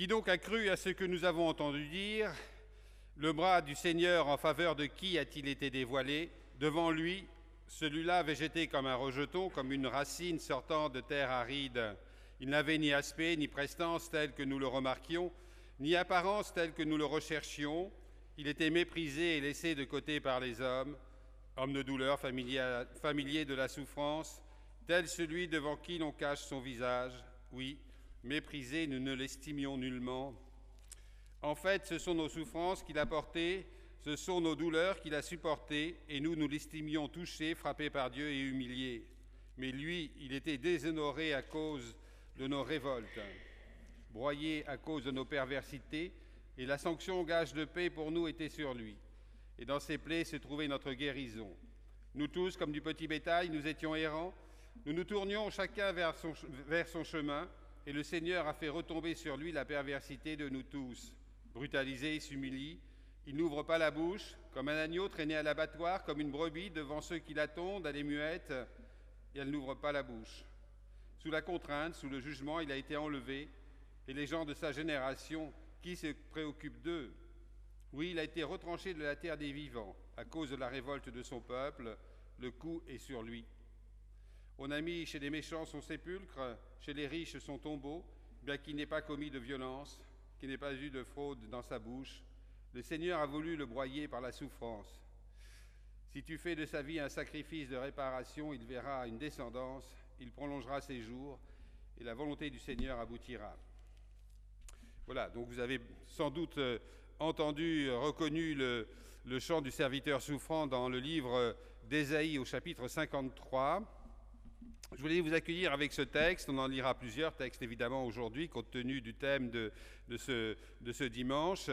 Qui donc a cru à ce que nous avons entendu dire Le bras du Seigneur en faveur de qui a-t-il été dévoilé? Devant lui, celui-là végétait comme un rejeton, comme une racine sortant de terre aride. Il n'avait ni aspect, ni prestance telle que nous le remarquions, ni apparence telle que nous le recherchions. Il était méprisé et laissé de côté par les hommes, homme de douleur, familier de la souffrance, tel celui devant qui l'on cache son visage. Oui, méprisé, nous ne l'estimions nullement. En fait, ce sont nos souffrances qu'il a portées, ce sont nos douleurs qu'il a supportées, et nous, nous l'estimions touché, frappé par Dieu et humilié. Mais lui, il était déshonoré à cause de nos révoltes, broyé à cause de nos perversités, et la sanction gage de paix pour nous était sur lui. Et dans ses plaies se trouvait notre guérison. Nous tous, comme du petit bétail, nous étions errants, nous nous tournions chacun vers son, vers son chemin, et le Seigneur a fait retomber sur lui la perversité de nous tous. Brutalisé, il s'humilie, il n'ouvre pas la bouche, comme un agneau traîné à l'abattoir, comme une brebis devant ceux qui l'attendent, elle est muette, et elle n'ouvre pas la bouche. Sous la contrainte, sous le jugement, il a été enlevé, et les gens de sa génération, qui se préoccupent d'eux? Oui, il a été retranché de la terre des vivants, à cause de la révolte de son peuple, le coup est sur lui. On a mis chez les méchants son sépulcre, chez les riches son tombeau, bien qu'il n'ait pas commis de violence, qu'il n'ait pas eu de fraude dans sa bouche. Le Seigneur a voulu le broyer par la souffrance. Si tu fais de sa vie un sacrifice de réparation, il verra une descendance, il prolongera ses jours, et la volonté du Seigneur aboutira. Voilà, donc vous avez sans doute euh, entendu, reconnu le, le chant du serviteur souffrant dans le livre d'Ésaïe au chapitre 53. Je voulais vous accueillir avec ce texte. On en lira plusieurs textes, évidemment, aujourd'hui, compte tenu du thème de, ce, dimanche.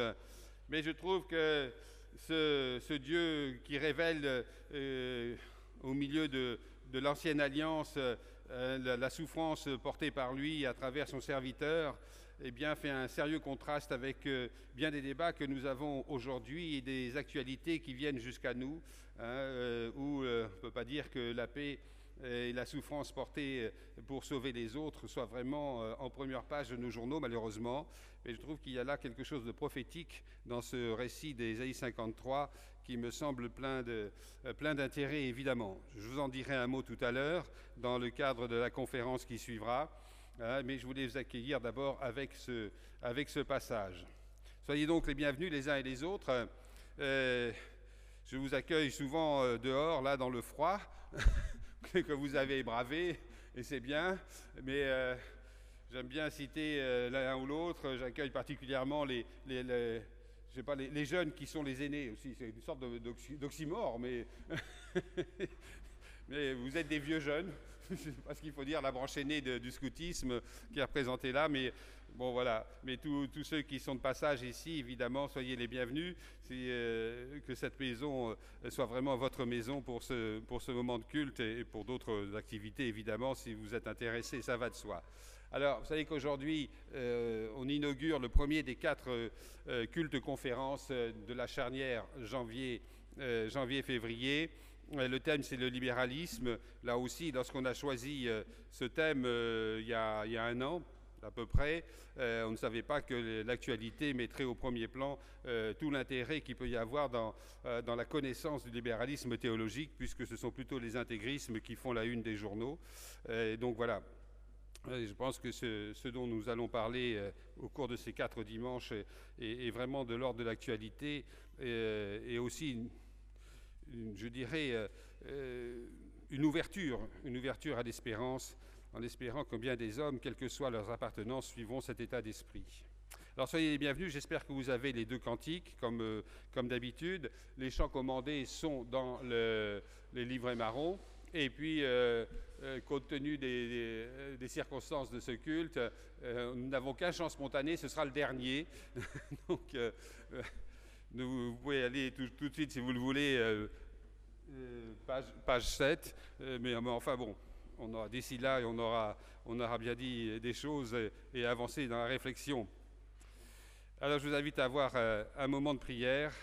Mais je trouve que ce, Dieu qui révèle euh, au milieu de, l'ancienne alliance euh, la, souffrance portée par lui à travers son serviteur, eh bien, fait un sérieux contraste avec euh, bien des débats que nous avons aujourd'hui et des actualités qui viennent jusqu'à nous, hein, où on ne peut pas dire que la paix et la souffrance portée pour sauver les autres soit vraiment en première page de nos journaux, malheureusement. Mais je trouve qu'il y a là quelque chose de prophétique dans ce récit d'Ésaïe 53 qui me semble plein d'intérêt, plein évidemment. Je vous en dirai un mot tout à l'heure dans le cadre de la conférence qui suivra, hein, mais je voulais vous accueillir d'abord avec ce, avec ce passage. Soyez donc les bienvenus les uns et les autres. Euh, je vous accueille souvent euh, dehors, là, dans le froid. que vous avez bravé, et c'est bien, mais euh, j'aime bien citer euh, l'un ou l'autre. J'accueille particulièrement les, les, les, sais pas, les, jeunes qui sont les aînés aussi. C'est une sorte d'oxymore, mais, mais vous êtes des vieux jeunes. Je ne sais pas ce qu'il faut dire, la branche aînée du scoutisme qui est représentée là, mais bon voilà. Mais tous ceux qui sont de passage ici, évidemment, soyez les bienvenus. Euh, que cette maison euh, soit vraiment votre maison pour ce, pour ce moment de culte et, pour d'autres activités, évidemment, si vous êtes intéressés, ça va de soi. Alors, vous savez qu'aujourd'hui, euh, on inaugure le premier des quatre cultes conférences de la charnière janvier, euh, janvier-février. Le thème, c'est le libéralisme. Là aussi, lorsqu'on a choisi ce thème il y, a, il, y a, un an, à peu près, euh, on ne savait pas que l'actualité mettrait au premier plan euh, tout l'intérêt qu'il peut y avoir dans, euh, dans, la connaissance du libéralisme théologique, puisque ce sont plutôt les intégrismes qui font la une des journaux. Et donc voilà. Je pense que ce, dont nous allons parler au cours de ces quatre dimanches est, vraiment de l'ordre de l'actualité et, aussi, une, une, je dirais, une ouverture, une ouverture à l'espérance en espérant que bien des hommes, quelles que soient leurs appartenances, suivront cet état d'esprit. Alors soyez les bienvenus, j'espère que vous avez les deux cantiques, comme, euh, comme d'habitude. Les chants commandés sont dans le, les livrets marrons. Et puis, euh, euh, compte tenu des, des, circonstances de ce culte, euh, nous n'avons qu'un chant spontané, ce sera le dernier. Donc, euh, vous pouvez aller tout, de suite, si vous le voulez, page, page 7. mais enfin bon, on aura d'ici là et on aura, on aura bien dit des choses et, avancé dans la réflexion. Alors je vous invite à avoir euh, un moment de prière.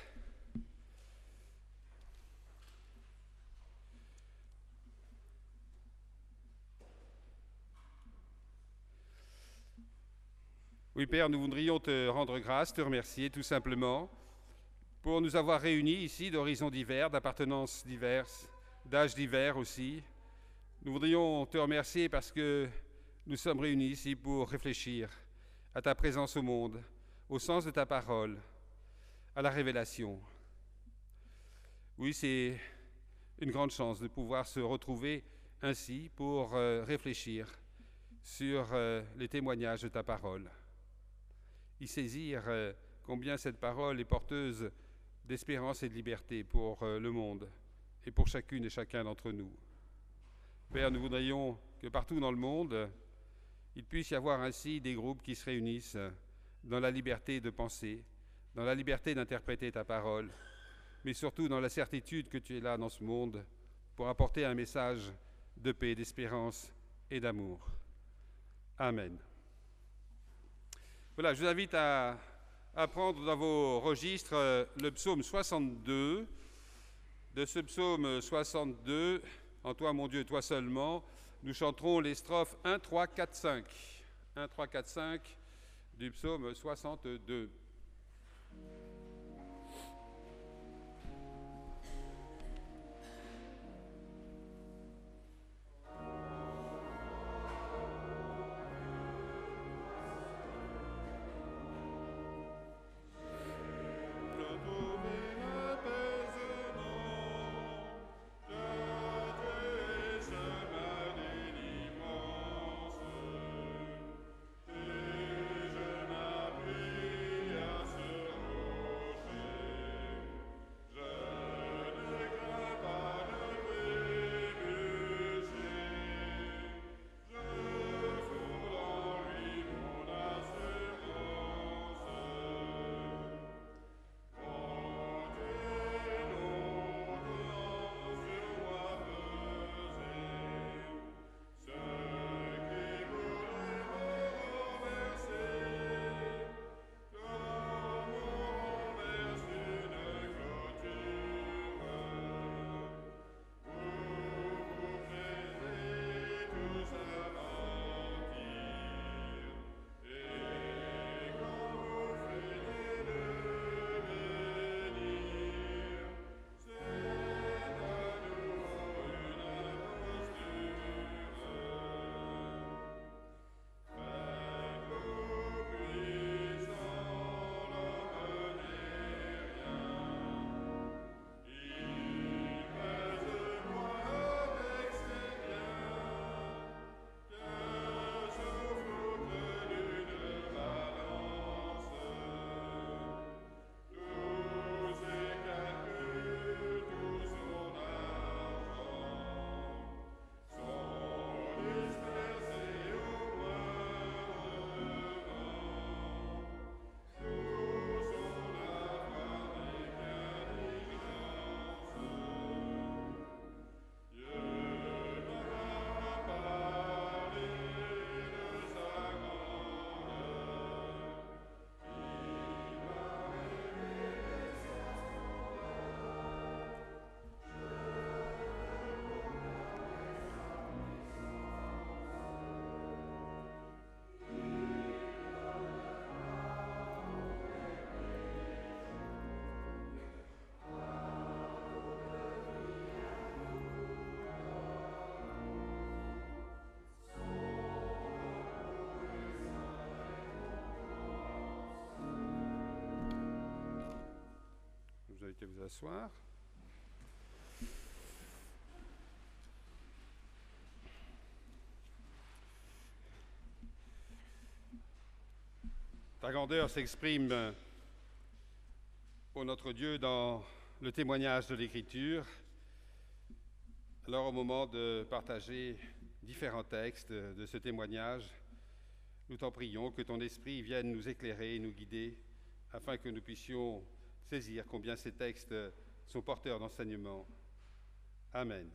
Oui, Père, nous voudrions te rendre grâce, te remercier tout simplement pour nous avoir réunis ici d'horizons divers, d'appartenances diverses, d'âges divers aussi. Nous voudrions te remercier parce que nous sommes réunis ici pour réfléchir à ta présence au monde, au sens de ta parole, à la révélation. Oui, c'est une grande chance de pouvoir se retrouver ainsi pour euh, réfléchir sur euh, les témoignages de ta parole. Y saisir euh, combien cette parole est porteuse d'espérance et de liberté pour le monde et pour chacune et chacun d'entre nous. Père, nous voudrions que partout dans le monde, il puisse y avoir ainsi des groupes qui se réunissent dans la liberté de penser, dans la liberté d'interpréter ta parole, mais surtout dans la certitude que tu es là dans ce monde pour apporter un message de paix, d'espérance et d'amour. Amen. Voilà, je vous invite à, prendre dans vos registres euh, le psaume 62. De ce psaume 62, En toi, mon Dieu, toi seulement, nous chanterons les strophes 1, 3, 4, 5. 1, 3, 4, 5 du psaume 62. Vous asseoir. Ta grandeur s'exprime pour notre Dieu dans le témoignage de l'Écriture. Alors au moment de partager différents textes de ce témoignage, nous t'en prions que ton esprit vienne nous éclairer et nous guider afin que nous puissions saisir combien ces textes sont porteurs d'enseignement. Amen.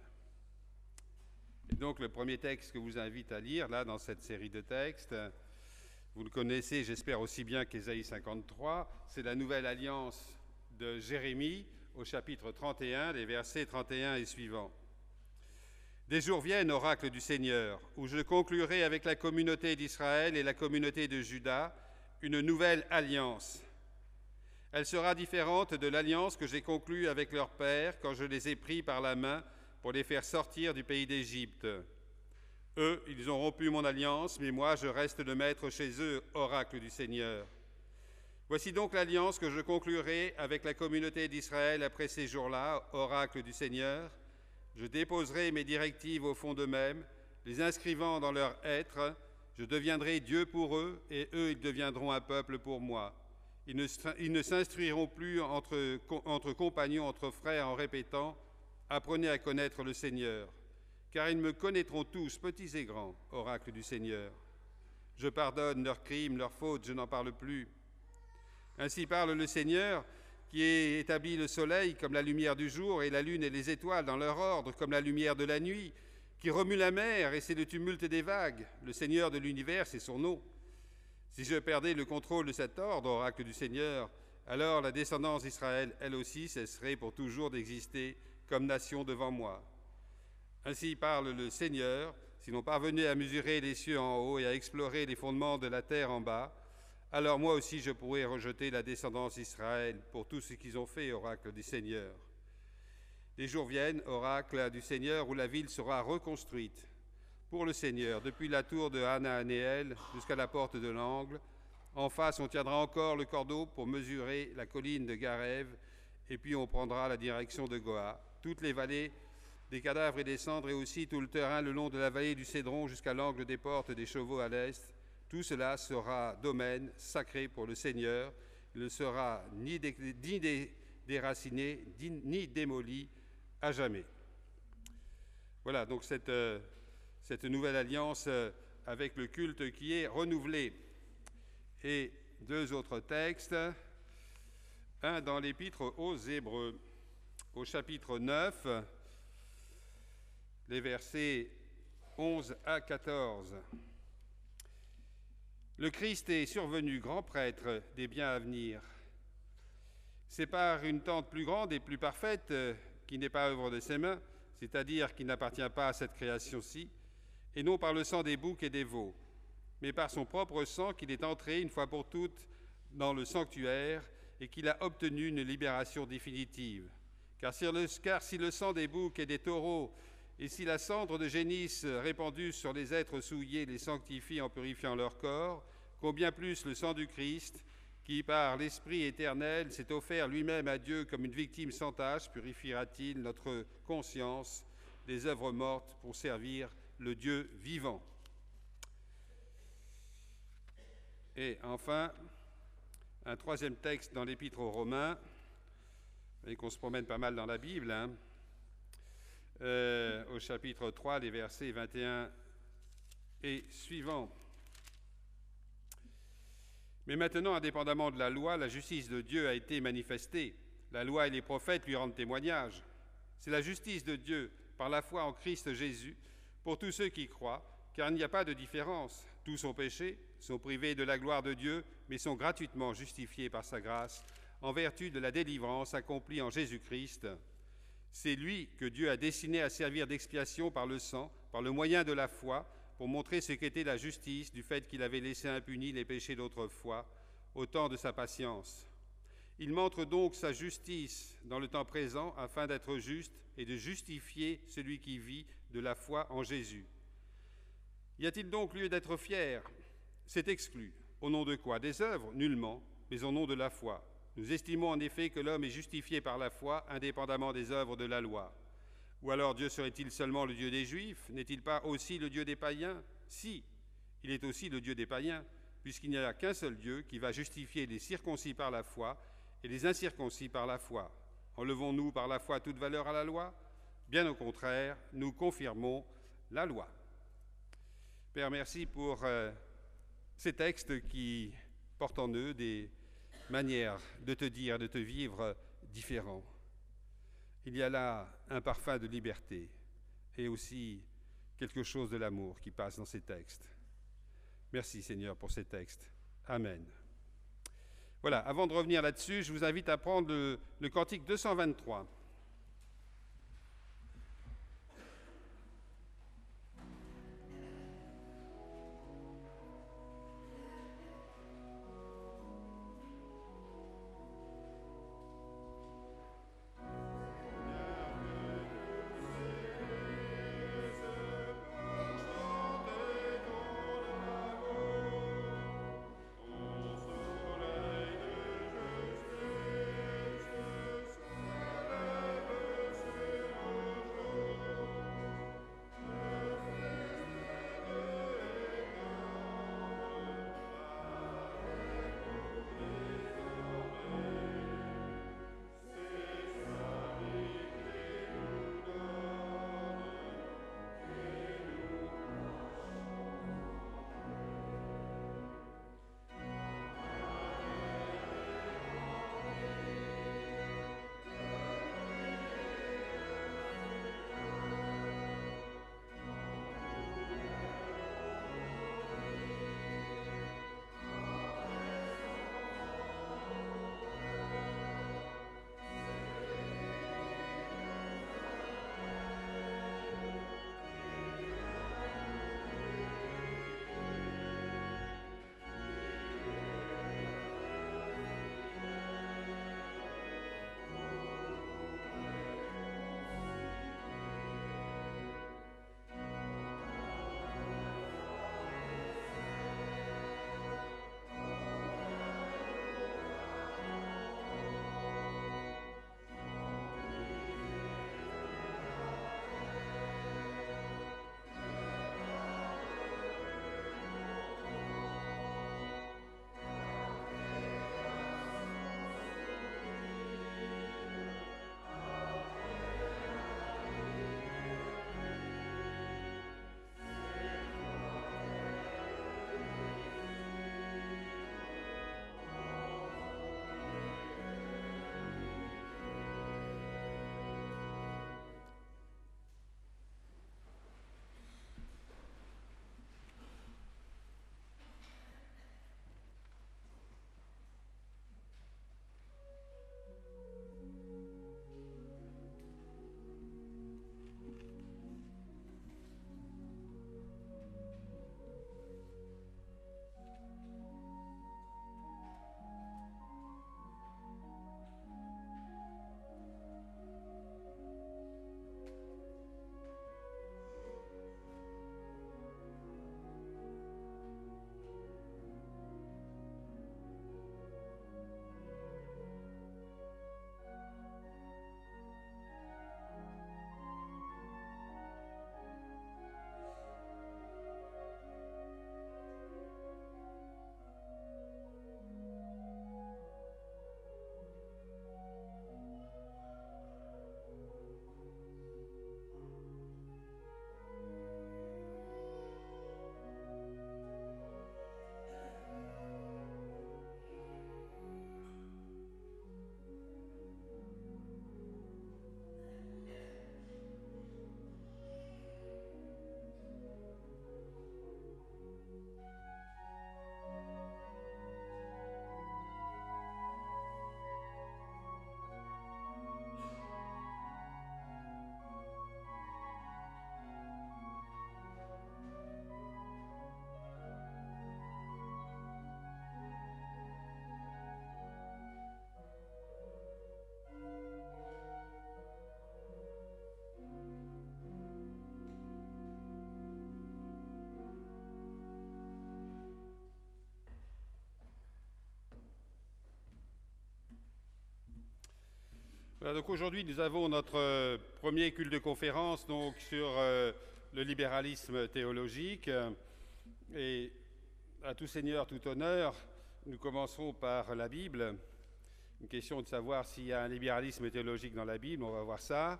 Et donc le premier texte que vous invite à lire, là, dans cette série de textes, vous le connaissez, j'espère, aussi bien qu'Ésaïe 53, c'est la nouvelle alliance de Jérémie au chapitre 31, les versets 31 et suivants. Des jours viennent, oracle du Seigneur, où je conclurai avec la communauté d'Israël et la communauté de Juda une nouvelle alliance. Elle sera différente de l'alliance que j'ai conclue avec leur père quand je les ai pris par la main pour les faire sortir du pays d'Égypte. Eux, ils ont rompu mon alliance, mais moi, je reste le maître chez eux, oracle du Seigneur. Voici donc l'alliance que je conclurai avec la communauté d'Israël après ces jours-là, oracle du Seigneur. Je déposerai mes directives au fond d'eux-mêmes, les inscrivant dans leur être. Je deviendrai Dieu pour eux, et eux, ils deviendront un peuple pour moi. Ils ne, s'instruiront plus entre, compagnons, entre frères, en répétant Apprenez à connaître le Seigneur, car ils me connaîtront tous, petits et grands, oracle du Seigneur. Je pardonne leurs crimes, leurs fautes, je n'en parle plus. Ainsi parle le Seigneur, qui a établi le soleil comme la lumière du jour et la lune et les étoiles dans leur ordre comme la lumière de la nuit, qui remue la mer et c'est le tumulte des vagues. Le Seigneur de l'univers, c'est son nom. Si je perdais le contrôle de cet ordre, oracle du Seigneur, alors la descendance d'Israël, elle aussi, cesserait pour toujours d'exister comme nation devant moi. Ainsi parle le Seigneur, si l'on parvenait à mesurer les cieux en haut et à explorer les fondements de la terre en bas, alors moi aussi je pourrais rejeter la descendance d'Israël pour tout ce qu'ils ont fait, oracle du Seigneur. Les jours viennent, oracle du Seigneur, où la ville sera reconstruite pour le Seigneur, depuis la tour de Hananéel jusqu'à la porte de l'angle. En face, on tiendra encore le cordeau pour mesurer la colline de Garève, et puis on prendra la direction de Goa toutes les vallées des cadavres et des cendres, et aussi tout le terrain le long de la vallée du Cédron jusqu'à l'angle des portes des chevaux à l'est. Tout cela sera domaine sacré pour le Seigneur. Il ne sera ni, déraciné, ni démoli à jamais. Voilà donc cette, euh, cette nouvelle alliance euh, avec le culte qui est renouvelé. Et deux autres textes, un dans l'épître aux Hébreux au chapitre 9, les versets 11 à 14. Le Christ est survenu grand prêtre des biens à venir. C'est par une tente plus grande et plus parfaite, euh, qui n'est pas œuvre de ses mains, c'est-à-dire qui n'appartient pas à cette création-ci, et non par le sang des boucs et des veaux, mais par son propre sang qu'il est entré une fois pour toutes dans le sanctuaire et qu'il a obtenu une libération définitive. Car si, le, sang des boucs et des taureaux, et si la cendre de génisse répandue sur les êtres souillés les sanctifie en purifiant leur corps, combien plus le sang du Christ, qui par l'Esprit éternel s'est offert lui-même à Dieu comme une victime sans tache, purifiera-t-il notre conscience des œuvres mortes pour servir le Dieu vivant. Et enfin, un troisième texte dans l'Épître aux Romains, et qu'on se promène pas mal dans la Bible, hein. euh, au chapitre 3, les versets 21 et suivants. Mais maintenant, indépendamment de la loi, la justice de Dieu a été manifestée. La loi et les prophètes lui rendent témoignage. C'est la justice de Dieu par la foi en Christ Jésus pour tous ceux qui croient, car il n'y a pas de différence. Tous sont péchés, sont privés de la gloire de Dieu, mais sont gratuitement justifiés par sa grâce en vertu de la délivrance accomplie en Jésus-Christ. C'est lui que Dieu a destiné à servir d'expiation par le sang, par le moyen de la foi, pour montrer ce qu'était la justice du fait qu'il avait laissé impunis les péchés d'autrefois, au temps de sa patience. Il montre donc sa justice dans le temps présent afin d'être juste et de justifier celui qui vit de la foi en Jésus. Y a-t-il donc lieu d'être fier? C'est exclu. Au nom de quoi? Des œuvres? Nullement, mais au nom de la foi. Nous estimons en effet que l'homme est justifié par la foi, indépendamment des œuvres de la loi. Ou alors Dieu serait-il seulement le Dieu des Juifs? N'est-il pas aussi le Dieu des païens? Si, il est aussi le Dieu des païens, puisqu'il n'y a qu'un seul Dieu qui va justifier les circoncis par la foi et les incirconcis par la foi. Enlevons-nous par la foi toute valeur à la loi? Bien au contraire, nous confirmons la loi. Père, merci pour euh, ces textes qui portent en eux des manière de te dire, de te vivre différent. Il y a là un parfum de liberté et aussi quelque chose de l'amour qui passe dans ces textes. Merci Seigneur pour ces textes. Amen. Voilà, avant de revenir là-dessus, je vous invite à prendre le, le cantique 223. Donc aujourd'hui, nous avons notre euh, premier culte de conférence donc, sur euh, le libéralisme théologique. Et à tout seigneur, tout honneur, nous commencerons par la Bible. Une question de savoir s'il y a un libéralisme théologique dans la Bible, on va voir ça.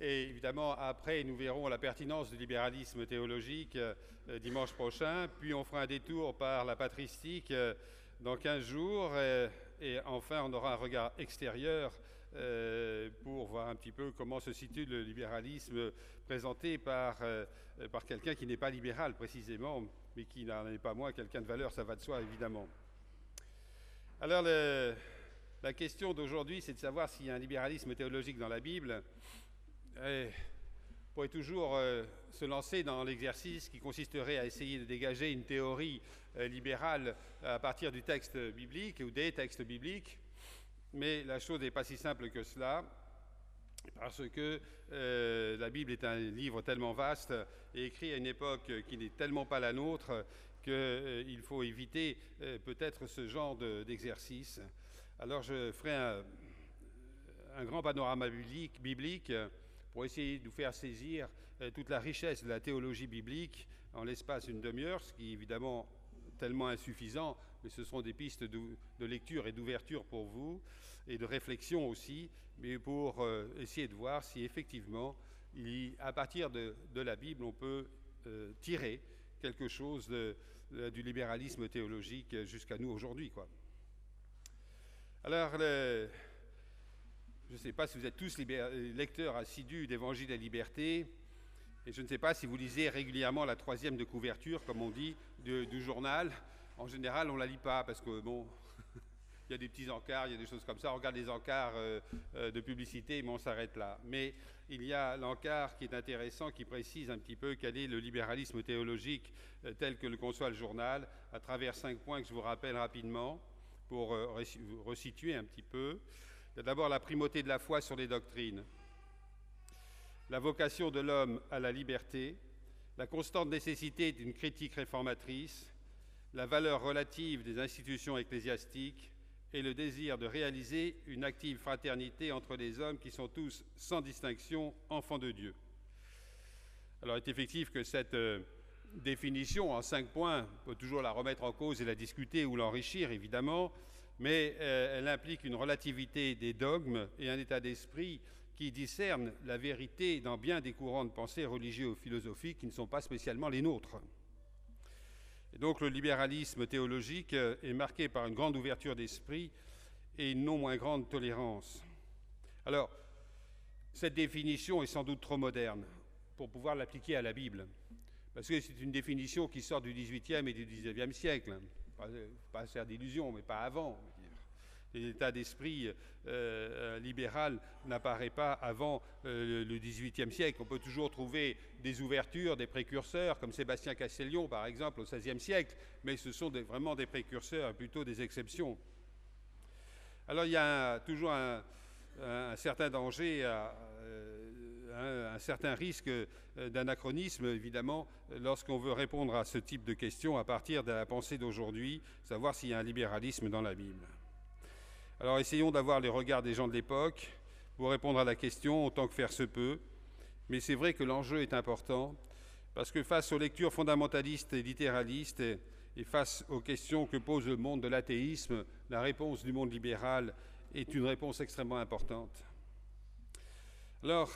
Et évidemment, après, nous verrons la pertinence du libéralisme théologique euh, dimanche prochain. Puis on fera un détour par la patristique dans 15 jours. et enfin, on aura un regard extérieur pour voir un petit peu comment se situe le libéralisme présenté par, euh, par quelqu'un qui n'est pas libéral précisément, mais qui n'en est pas moins quelqu'un de valeur, ça va de soi évidemment. Alors la question d'aujourd'hui, c'est de savoir s'il y a un libéralisme théologique dans la Bible. on pourrait toujours euh, se lancer dans l'exercice qui consisterait à essayer de dégager une théorie libérale à partir du texte biblique ou des textes bibliques. Mais la chose n'est pas si simple que cela, parce que euh, la Bible est un livre tellement vaste et écrit à une époque qui n'est tellement pas la nôtre qu'il euh, faut éviter euh, peut-être ce genre d'exercice. Alors je ferai un, grand panorama biblique, biblique, pour essayer de nous faire saisir toute la richesse de la théologie biblique en l'espace d'une demi-heure, ce qui évidemment tellement insuffisant mais ce seront des pistes de, lecture et d'ouverture pour vous, et de réflexion aussi, mais pour euh, essayer de voir si effectivement, à partir de, la Bible, on peut euh, tirer quelque chose du libéralisme théologique jusqu'à nous aujourd'hui. Quoi. Alors, je ne sais pas si vous êtes tous lecteurs assidus d'Évangile et Liberté, et je ne sais pas si vous lisez régulièrement la troisième de couverture, comme on dit, du journal. En général, on ne la lit pas parce que, bon, il y a des petits encarts, il y a des choses comme ça. On regarde les encarts euh, euh, de publicité, mais on s'arrête là. Mais il y a l'encart qui est intéressant, qui précise un petit peu quel est le libéralisme théologique euh, tel que le conçoit le journal, à travers cinq points que je vous rappelle rapidement pour resituer un petit peu. D'abord, la primauté de la foi sur les doctrines, la vocation de l'homme à la liberté, la constante nécessité d'une critique réformatrice, la valeur relative des institutions ecclésiastiques et le désir de réaliser une active fraternité entre les hommes qui sont tous, sans distinction, enfants de Dieu. Alors, il est effectif que cette euh, définition en cinq points, peut toujours la remettre en cause et la discuter ou l'enrichir, évidemment, mais euh, elle implique une relativité des dogmes et un état d'esprit qui discerne la vérité dans bien des courants de pensée religieux ou philosophiques qui ne sont pas spécialement les nôtres. Et donc le libéralisme théologique euh, est marqué par une grande ouverture d'esprit et une non moins grande tolérance. Alors, cette définition est sans doute trop moderne pour pouvoir l'appliquer à la Bible, parce que c'est une définition qui sort du XVIIIe et du XIXe siècle. Pas, pas faire d'illusions, mais pas avant l'état d'esprit euh, euh, libéral n'apparaît pas avant euh, le XVIIIe siècle. On peut toujours trouver des ouvertures, des précurseurs, comme Sébastien Castellion, par exemple, au XVIe siècle, mais ce sont vraiment des précurseurs, plutôt des exceptions. Alors il y a toujours un, certain danger, un, certain risque d'anachronisme, évidemment, lorsqu'on veut répondre à ce type de questions à partir de la pensée d'aujourd'hui, savoir s'il y a un libéralisme dans la Bible. Alors essayons d'avoir les regards des gens de l'époque pour répondre à la question autant que faire se peut. Mais c'est vrai que l'enjeu est important parce que face aux lectures fondamentalistes et littéralistes et face aux questions que pose le monde de l'athéisme, la réponse du monde libéral est une réponse extrêmement importante. Alors,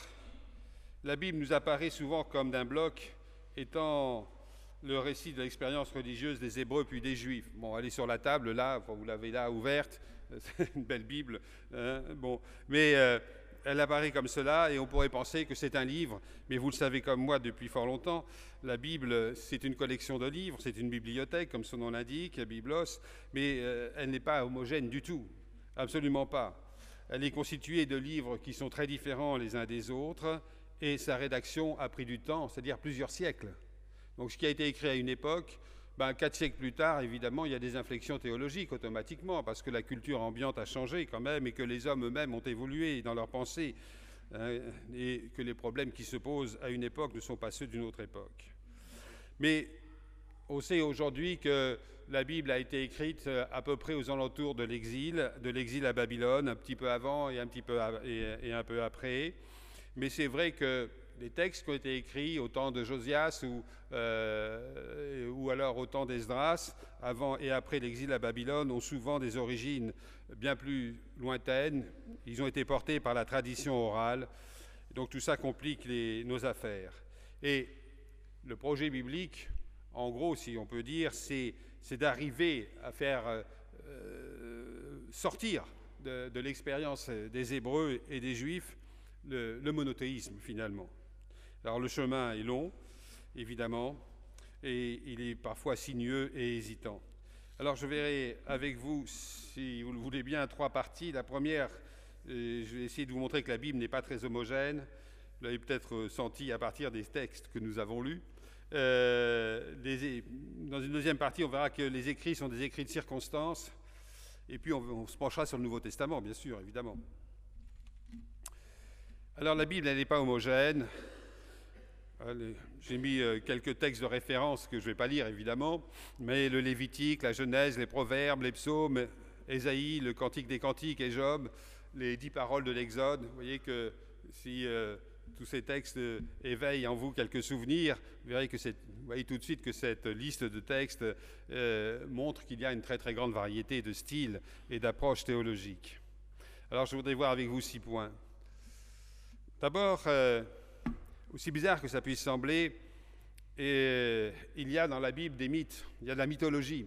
la Bible nous apparaît souvent comme d'un bloc étant le récit de l'expérience religieuse des Hébreux puis des Juifs. Bon, elle est sur la table là, vous l'avez là ouverte, c'est une belle Bible. Hein, bon, mais euh, elle apparaît comme cela et on pourrait penser que c'est un livre, mais vous le savez comme moi depuis fort longtemps, la Bible, c'est une collection de livres, c'est une bibliothèque, comme son nom l'indique, Biblos, mais euh, elle n'est pas homogène du tout, absolument pas. Elle est constituée de livres qui sont très différents les uns des autres et sa rédaction a pris du temps, c'est-à-dire plusieurs siècles. Donc ce qui a été écrit à une époque, ben, quatre siècles plus tard, évidemment, il y a des inflexions théologiques automatiquement, parce que la culture ambiante a changé quand même, et que les hommes eux-mêmes ont évolué dans leur pensée, hein, et que les problèmes qui se posent à une époque ne sont pas ceux d'une autre époque. Mais on sait aujourd'hui que la Bible a été écrite à peu près aux alentours de l'exil, de l'exil à Babylone, un petit peu avant et un, petit peu, et, un peu après. Mais c'est vrai que les textes qui ont été écrits au temps de Josias ou, euh, ou alors au temps d'Esdras, avant et après l'exil à Babylone, ont souvent des origines bien plus lointaines. Ils ont été portés par la tradition orale. Donc tout ça complique nos affaires. Et le projet biblique, en gros, si on peut dire, c'est, d'arriver à faire euh, euh, sortir de, l'expérience des Hébreux et des Juifs le monothéisme finalement. Alors le chemin est long, évidemment, et il est parfois sinueux et hésitant. Alors je verrai avec vous, si vous le voulez bien, trois parties. La première, euh, je vais essayer de vous montrer que la Bible n'est pas très homogène. Vous l'avez peut-être senti à partir des textes que nous avons lus. Euh, dans une deuxième partie, on verra que les écrits sont des écrits de circonstances. Et puis on, on se penchera sur le Nouveau Testament, bien sûr, évidemment. Alors la Bible, elle n'est pas homogène. J'ai mis euh, quelques textes de référence que je ne vais pas lire évidemment, mais le Lévitique, la Genèse, les Proverbes, les Psaumes, Ésaïe, le Cantique des Cantiques et Job, les dix paroles de l'Exode. Vous voyez que si euh, tous ces textes éveillent en vous quelques souvenirs, vous verrez que vous voyez tout de suite que cette liste de textes euh, montre qu'il y a une très très grande variété de styles et d'approches théologiques. Alors je voudrais voir avec vous six points. D'abord, aussi bizarre que ça puisse sembler, et il y a dans la Bible des mythes, il y a de la mythologie.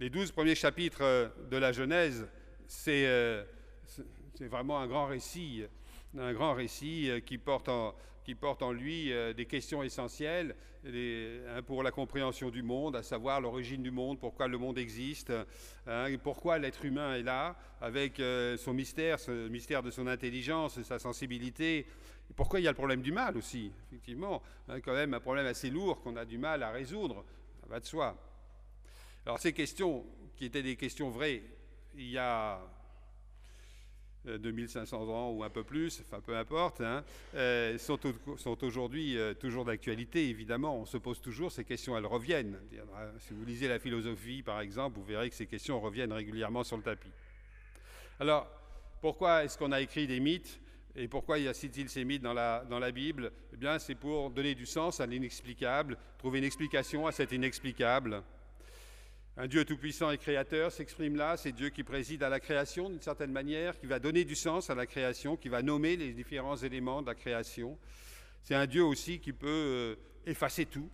Les douze premiers chapitres de la Genèse, c'est euh, vraiment un grand récit, un grand récit euh, qui porte en, lui euh, des questions essentielles hein, pour la compréhension du monde, à savoir l'origine du monde, pourquoi le monde existe, hein, pourquoi l'être humain est là, avec son mystère, ce mystère de son intelligence, sa sensibilité, pourquoi il y a le problème du mal aussi Effectivement, hein, quand même un problème assez lourd qu'on a du mal à résoudre, ça va de soi. Alors ces questions, qui étaient des questions vraies il y a 2500 euh, ans ou un peu plus, enfin peu importe, hein, euh, sont, sont aujourd'hui euh, toujours d'actualité, évidemment. On se pose toujours ces questions, elles reviennent. Si vous lisez la philosophie, par exemple, vous verrez que ces questions reviennent régulièrement sur le tapis. Alors, pourquoi est-ce qu'on a écrit des mythes et pourquoi y a-t-il dans la, dans la Bible? Eh bien, c'est pour donner du sens à l'inexplicable, trouver une explication à cet inexplicable. Un Dieu tout-puissant et créateur s'exprime là, c'est Dieu qui préside à la création d'une certaine manière, qui va donner du sens à la création, qui va nommer les différents éléments de la création. C'est un Dieu aussi qui peut euh, effacer tout,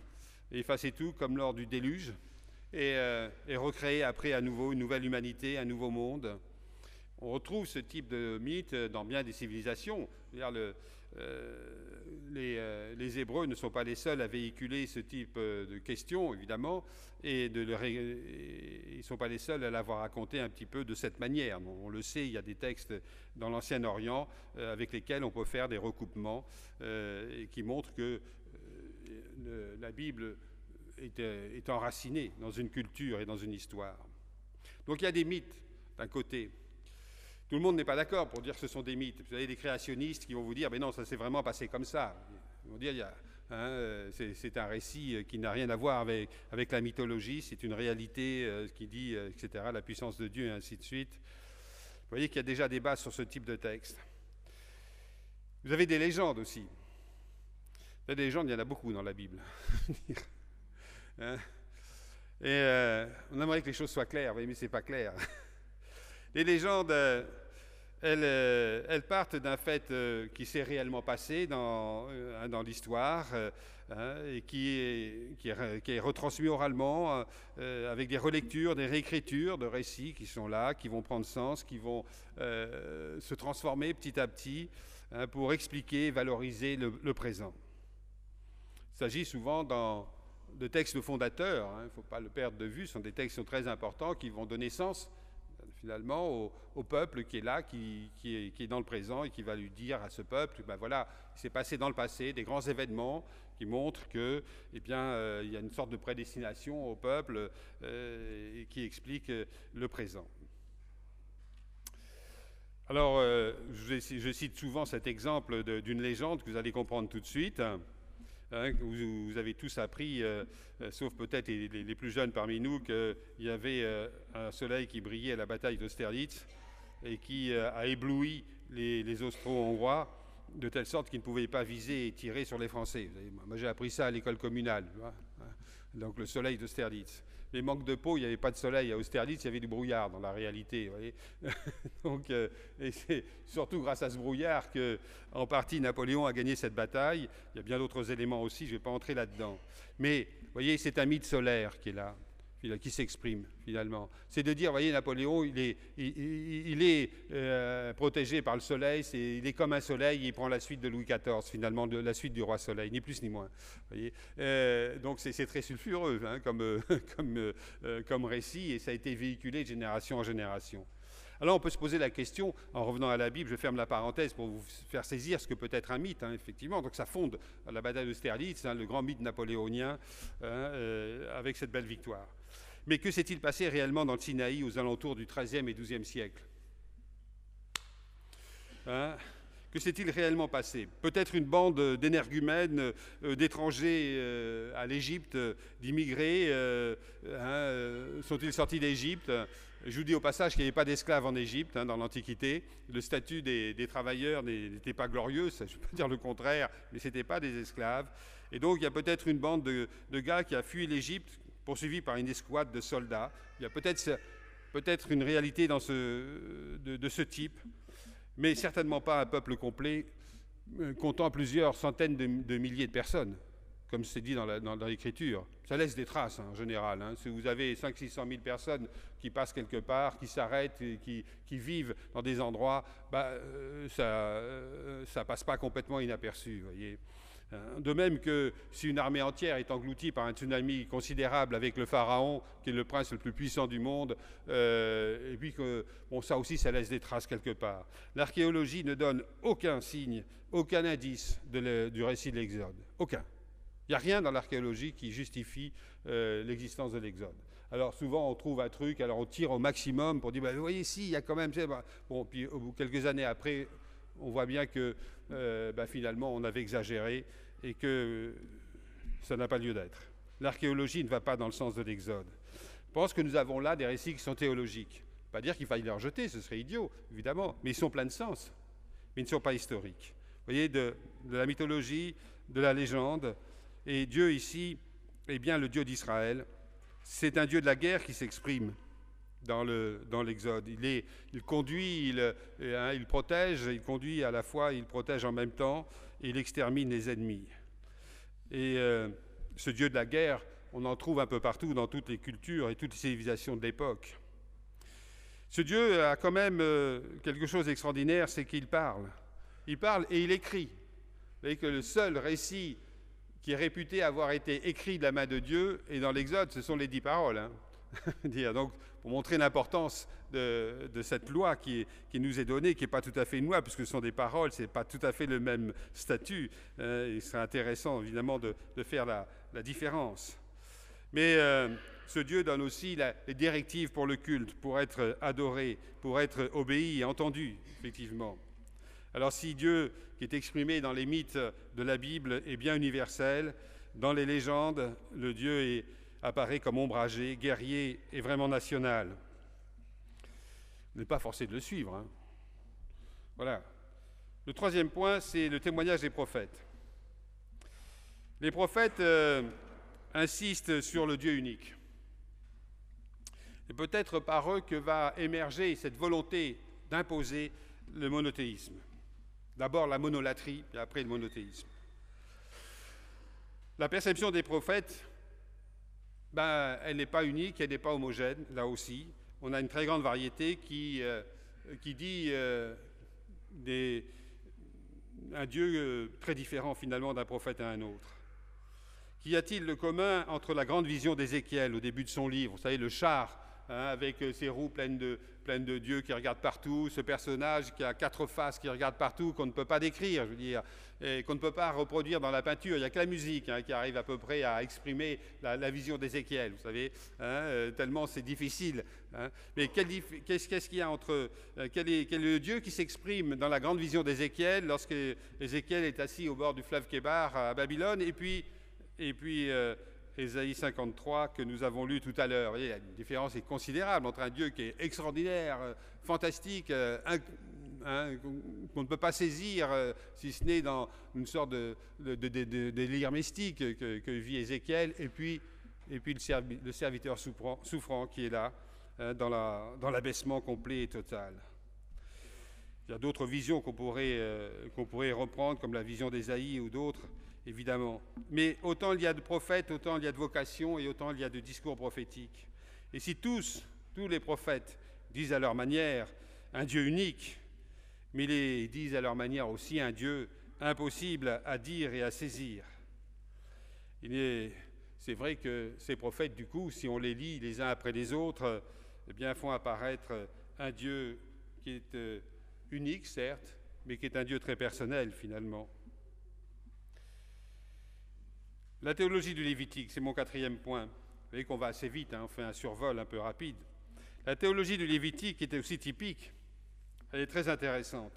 effacer tout comme lors du déluge, euh, et recréer après à nouveau une nouvelle humanité, un nouveau monde. On retrouve ce type de mythe dans bien des civilisations. Euh, euh, les, Hébreux ne sont pas les seuls à véhiculer ce type euh, de questions, évidemment, et, ils ne sont pas les seuls à l'avoir raconté un petit peu de cette manière. on le sait, il y a des textes dans l'Ancien Orient avec lesquels on peut faire des recoupements et qui montrent que la Bible est enracinée dans une culture et dans une histoire. Donc il y a des mythes d'un côté. Tout le monde n'est pas d'accord pour dire que ce sont des mythes. Vous avez des créationnistes qui vont vous dire, mais non, ça s'est vraiment passé comme ça. Ils vont dire, hein, c'est un récit euh, qui n'a rien à voir avec, avec la mythologie, c'est une réalité euh, qui dit, euh, etc., la puissance de Dieu et ainsi de suite. Vous voyez qu'il y a déjà des bases sur ce type de texte. Vous avez des légendes aussi. Des légendes, il y en a beaucoup dans la Bible. Hein. et on aimerait que les choses soient claires, mais ce n'est pas clair. Les légendes, euh, euh, elles, partent d'un fait euh, qui s'est réellement passé dans, l'histoire hein, et qui est, retransmis oralement avec des relectures, des réécritures de récits qui sont là, qui vont prendre sens, qui vont se transformer petit à petit hein, pour expliquer, valoriser le, présent. Il s'agit souvent de textes fondateurs, hein, il ne faut pas le perdre de vue, ce sont des textes très importants qui vont donner sens finalement au, peuple qui est là, qui, est, dans le présent et qui va lui dire à ce peuple, ben voilà, il s'est passé dans le passé des grands événements qui montrent que, eh bien, euh, il y a une sorte de prédestination au peuple euh, qui explique euh, le présent. Alors, je, cite souvent cet exemple d'une légende que vous allez comprendre tout de suite. Hein, vous, avez tous appris, euh, euh, sauf peut-être les, plus jeunes parmi nous, qu'il y avait euh, un soleil qui brillait à la bataille d'Austerlitz et qui a ébloui les, Austro-Hongrois de telle sorte qu'ils ne pouvaient pas viser et tirer sur les Français. moi, j'ai appris ça à l'école communale. Hein. Donc le soleil d'Austerlitz les manques de peau, il n'y avait pas de soleil à Austerlitz, il y avait du brouillard dans la réalité. Donc, euh, et c'est surtout grâce à ce brouillard que, en partie, Napoléon a gagné cette bataille. Il y a bien d'autres éléments aussi, je ne vais pas entrer là-dedans. Mais, vous voyez, c'est un mythe solaire qui est là qui s'exprime finalement. C'est de dire, voyez, Napoléon, il est, euh, protégé par le soleil, il est comme un soleil, il prend la suite de Louis XIV finalement, la suite du roi soleil, ni plus ni moins. Euh, donc c'est très sulfureux hein, comme, euh, comme, récit et ça a été véhiculé de génération en génération. Alors on peut se poser la question, en revenant à la Bible, je ferme la parenthèse pour vous faire saisir ce que peut être un mythe, hein, effectivement. Donc ça fonde la bataille d'Austerlitz, hein, le grand mythe napoléonien, avec cette belle victoire. Mais que s'est-il passé réellement dans le Sinaï aux alentours du XIIIe et XIIe siècle? Hein? Que s'est-il réellement passé? Peut-être une bande d'énergumènes, euh, d'étrangers euh, à l'Égypte, d'immigrés. Euh, hein, sont-ils sortis d'Égypte? Je vous dis au passage qu'il n'y avait pas d'esclaves en Égypte hein, dans l'Antiquité. Le statut des, travailleurs n'était pas glorieux, je ne peux pas dire le contraire, mais ce n'était pas des esclaves. Et donc il y a peut-être une bande de, de gars qui a fui l'Égypte, poursuivi par une escouade de soldats. Il y a peut-être peut une réalité de, ce type, mais certainement pas un peuple complet euh, comptant plusieurs centaines de, milliers de personnes, comme c'est dit dans l'Écriture. Ça laisse des traces hein, en général. Hein. Si vous avez 500-600 000 personnes qui passent quelque part, qui s'arrêtent, qui, vivent dans des endroits, bah, euh, ça ne euh, passe pas complètement inaperçu. Hein, de même que si une armée entière est engloutie par un tsunami considérable avec le pharaon, qui est le prince le plus puissant du monde, euh, et puis que bon, ça aussi, ça laisse des traces quelque part. L'archéologie ne donne aucun signe, aucun indice du récit de l'Exode. Aucun. Il n'y a rien dans l'archéologie qui justifie euh, l'existence de l'Exode. Alors souvent on trouve un truc, alors on tire au maximum pour dire, bah, vous voyez, si, il y a quand même... Bon, puis quelques années après, on voit bien que euh, bah, finalement on avait exagéré et que ça n'a pas lieu d'être. L'archéologie ne va pas dans le sens de l'Exode. Je pense que nous avons là des récits qui sont théologiques. Pas dire qu'il faille les rejeter, ce serait idiot, évidemment, mais ils sont pleins de sens, mais ils ne sont pas historiques. Vous voyez, de, la mythologie, de la légende, et Dieu ici est bien le Dieu d'Israël. C'est un Dieu de la guerre qui s'exprime dans l'Exode. Il, conduit, il, hein, il protège, il conduit à la fois, il protège en même temps, et il extermine les ennemis. Et euh, ce Dieu de la guerre, on en trouve un peu partout dans toutes les cultures et toutes les civilisations de l'époque. Ce Dieu a quand même euh, quelque chose d'extraordinaire, c'est qu'il parle. Il parle et il écrit. Vous voyez que le seul récit qui est réputé avoir été écrit de la main de Dieu, et dans l'Exode, ce sont les dix paroles. Hein. Donc, pour montrer l'importance de, cette loi qui, nous est donnée, qui n'est pas tout à fait une loi, puisque ce sont des paroles, ce n'est pas tout à fait le même statut. Euh, il serait intéressant, évidemment, de, faire la, différence. Mais euh, ce Dieu donne aussi les directives pour le culte, pour être adoré, pour être obéi et entendu, effectivement. Alors si Dieu, qui est exprimé dans les mythes de la Bible, est bien universel, dans les légendes, le Dieu est apparaît comme ombragé, guerrier et vraiment national. On n'est pas forcé de le suivre. Hein. Voilà. Le troisième point, c'est le témoignage des prophètes. Les prophètes euh, insistent sur le Dieu unique. Et peut-être par eux que va émerger cette volonté d'imposer le monothéisme. D'abord la monolatrie, puis après le monothéisme. La perception des prophètes ben, elle n'est pas unique, elle n'est pas homogène, là aussi. On a une très grande variété qui, euh, qui dit euh, un Dieu euh, très différent finalement d'un prophète à un autre. Qu'y a-t-il de commun entre la grande vision d'Ézéchiel au début de son livre, vous savez, le char hein, avec euh, ses roues pleines de, pleines de dieux qui regardent partout, ce personnage qui a quatre faces qui regarde partout, qu'on ne peut pas décrire, je veux dire, et qu'on ne peut pas reproduire dans la peinture. Il n'y a que la musique hein, qui arrive à peu près à exprimer la, vision d'Ézéchiel, vous savez, hein, euh, tellement c'est difficile. Mais qu'est-ce qu'il y a entre... Euh, quel, est, le Dieu qui s'exprime dans la grande vision d'Ézéchiel lorsque Ézéchiel est assis au bord du fleuve Kébar à Babylone, et puis... Et puis Ésaïe 53 que nous avons lu tout à l'heure. Il y a une différence est considérable entre un Dieu qui est extraordinaire, euh, fantastique, euh, qu'on ne peut pas saisir, euh, si ce n'est dans une sorte de, délire mystique que, vit Ézéchiel, et puis, et puis le, serviteur souffrant, qui est là, dans l'abaissement complet et total. Il y a d'autres visions qu'on pourrait, qu'on pourrait reprendre, comme la vision d'Ésaïe ou d'autres évidemment. Mais autant il y a de prophètes, autant il y a de vocations et autant il y a de discours prophétiques. Et si tous, tous les prophètes disent à leur manière un Dieu unique, mais ils disent à leur manière aussi un Dieu impossible à dire et à saisir. C'est vrai que ces prophètes, du coup, si on les lit les uns après les autres, eh bien, font apparaître un Dieu qui est euh, unique, certes, mais qui est un Dieu très personnel, finalement. La théologie du Lévitique, c'est mon quatrième point. Vous voyez qu'on va assez vite, hein, on fait un survol un peu rapide. La théologie du Lévitique était aussi typique. Elle est très intéressante.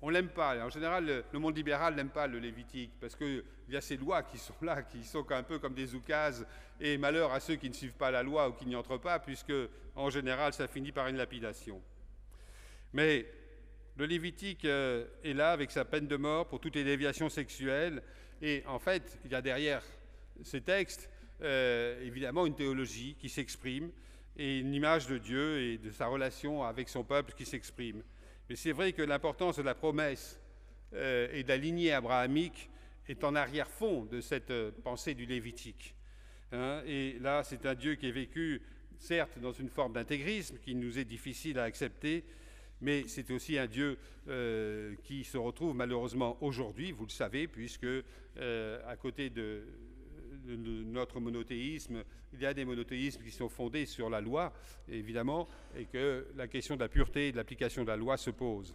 On l'aime pas. En général, le, monde libéral n'aime pas le Lévitique parce qu'il y a ces lois qui sont là, qui sont un peu comme des oukases, et malheur à ceux qui ne suivent pas la loi ou qui n'y entrent pas, puisque en général, ça finit par une lapidation. Mais le Lévitique euh, est là avec sa peine de mort pour toutes les déviations sexuelles et en fait, il y a derrière ces textes, euh, évidemment, une théologie qui s'exprime et une image de Dieu et de sa relation avec son peuple qui s'exprime. Mais c'est vrai que l'importance de la promesse euh, et de la lignée abrahamique est en arrière-fond de cette euh, pensée du Lévitique. Hein. et là, c'est un Dieu qui est vécu, certes, dans une forme d'intégrisme qui nous est difficile à accepter, mais c'est aussi un Dieu euh, qui se retrouve malheureusement aujourd'hui, vous le savez, puisque euh, à côté de, notre monothéisme, il y a des monothéismes qui sont fondés sur la loi, évidemment, et que la question de la pureté et de l'application de la loi se pose.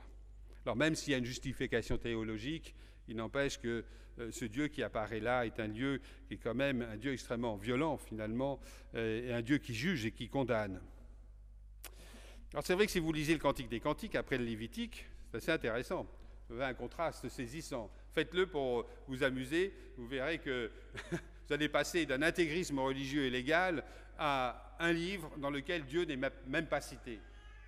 Alors même s'il y a une justification théologique, il n'empêche que euh, ce Dieu qui apparaît là est un Dieu qui est quand même un Dieu extrêmement violent finalement, et un Dieu qui juge et qui condamne. Alors c'est vrai que si vous lisez le Cantique des Cantiques après le Lévitique, c'est assez intéressant. Vous avez un contraste saisissant. Faites-le pour vous amuser, vous verrez que vous allez passer d'un intégrisme religieux et légal à un livre dans lequel Dieu n'est même pas cité.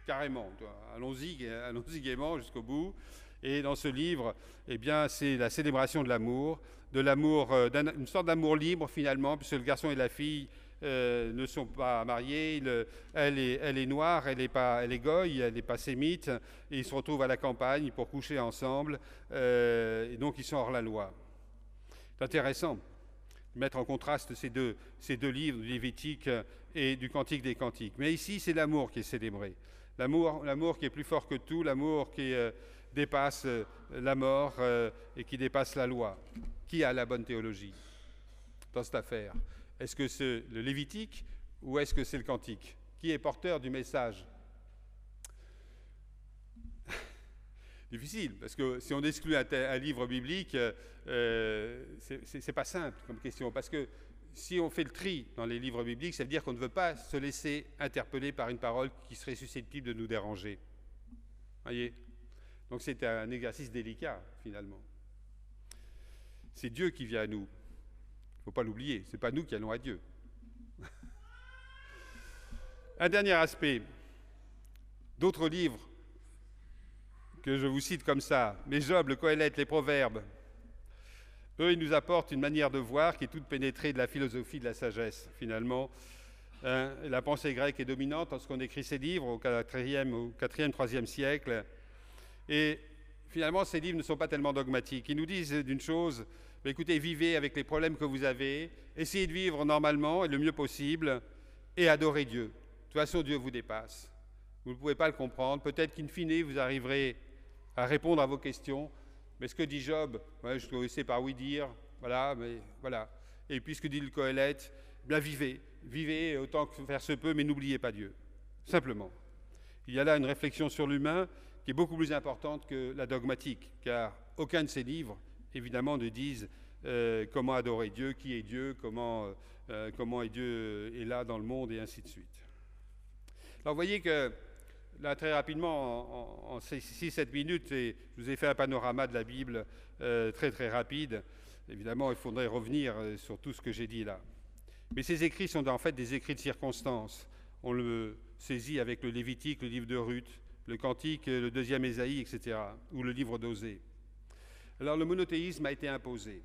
Carrément. Allons-y, allons-y gaiement jusqu'au bout. Et dans ce livre, eh bien, c'est la célébration de l'amour, de l'amour, euh, d'une sorte d'amour libre finalement, puisque le garçon et la fille euh, ne sont pas mariés. elle, est, noire, elle est, pas, elle est goy, elle n'est pas sémite. Et ils se retrouvent à la campagne pour coucher ensemble. Euh, et donc ils sont hors la loi. C'est intéressant de mettre en contraste ces deux, ces deux livres, du Lévitique et du Cantique des Cantiques. Mais ici, c'est l'amour qui est célébré. L'amour, l'amour qui est plus fort que tout, l'amour qui euh, dépasse la mort et qui dépasse la loi. Qui a la bonne théologie dans cette affaire? Est-ce que c'est le Lévitique ou est-ce que c'est le Cantique? Qui est porteur du message? Difficile, parce que si on exclut un, livre biblique, euh, c'est pas simple comme question, parce que si on fait le tri dans les livres bibliques, ça veut dire qu'on ne veut pas se laisser interpeller par une parole qui serait susceptible de nous déranger. Voyez? Donc c'est un exercice délicat, finalement. C'est Dieu qui vient à nous faut pas l'oublier, ce n'est pas nous qui allons à Dieu. Un dernier aspect, d'autres livres que je vous cite comme ça, les Job, le Coëlette, les Proverbes, eux, ils nous apportent une manière de voir qui est toute pénétrée de la philosophie de la sagesse, finalement. Hein, la pensée grecque est dominante lorsqu'on écrit ces livres au 4e, au 4e, 3e siècle. Et finalement, ces livres ne sont pas tellement dogmatiques. Ils nous disent d'une chose, écoutez, vivez avec les problèmes que vous avez, essayez de vivre normalement et le mieux possible, et adorez Dieu. De toute façon, Dieu vous dépasse. Vous ne pouvez pas le comprendre. Peut-être qu'in fine, vous arriverez à répondre à vos questions. Mais ce que dit Job, je ne sais pas oui dire, voilà, mais voilà. Et puis ce que dit le Coëlette, bien vivez, vivez autant que faire se peut, mais n'oubliez pas Dieu. simplement. Il y a là une réflexion sur l'humain qui est beaucoup plus importante que la dogmatique, car aucun de ces livres, évidemment, ne disent euh, comment adorer Dieu, qui est Dieu, comment, euh, comment est Dieu est là dans le monde, et ainsi de suite. Alors vous voyez que là, très rapidement, en, 6-7 minutes, je vous ai fait un panorama de la Bible euh, très très rapide. Évidemment, il faudrait revenir sur tout ce que j'ai dit là. Mais ces écrits sont en fait des écrits de circonstances. On le saisit avec le Lévitique, le livre de Ruth, le Cantique, le deuxième Ésaïe, etc., ou le livre d'Osée. Alors le monothéisme a été imposé.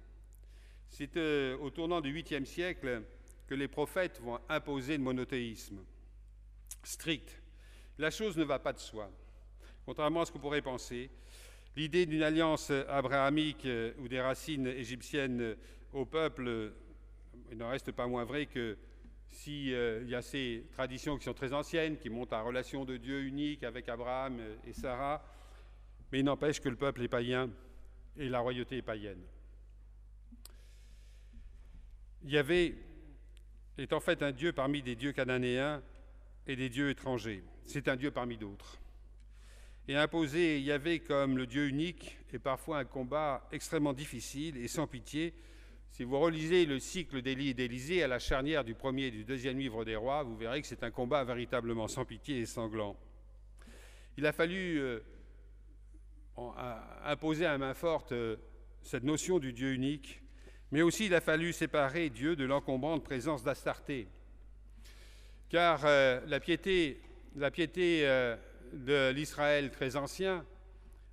C'est euh, au tournant du 8e siècle que les prophètes vont imposer le monothéisme strict. La chose ne va pas de soi. Contrairement à ce vous pourrait penser, l'idée d'une alliance abrahamique euh, ou des racines égyptiennes au peuple, il n'en reste pas moins vrai que s'il euh, y a ces traditions qui sont très anciennes, qui montent la relation de Dieu unique avec Abraham et Sarah, mais il n'empêche que le peuple est païen et la royauté païenne. Yahvé est en fait un dieu parmi des dieux cananéens et des dieux étrangers. C'est un dieu parmi d'autres. Et imposer Yahvé comme le dieu unique est parfois un combat extrêmement difficile et sans pitié. Si vous relisez le cycle d'Élie et d'Élysée à la charnière du premier et du deuxième livre des rois, vous verrez que c'est un combat véritablement sans pitié et sanglant. Il a fallu euh, imposer à main forte euh, cette notion du Dieu unique, mais aussi il a fallu séparer Dieu de l'encombrante présence d'Astarté. Car euh, la piété, euh, de l'Israël très ancien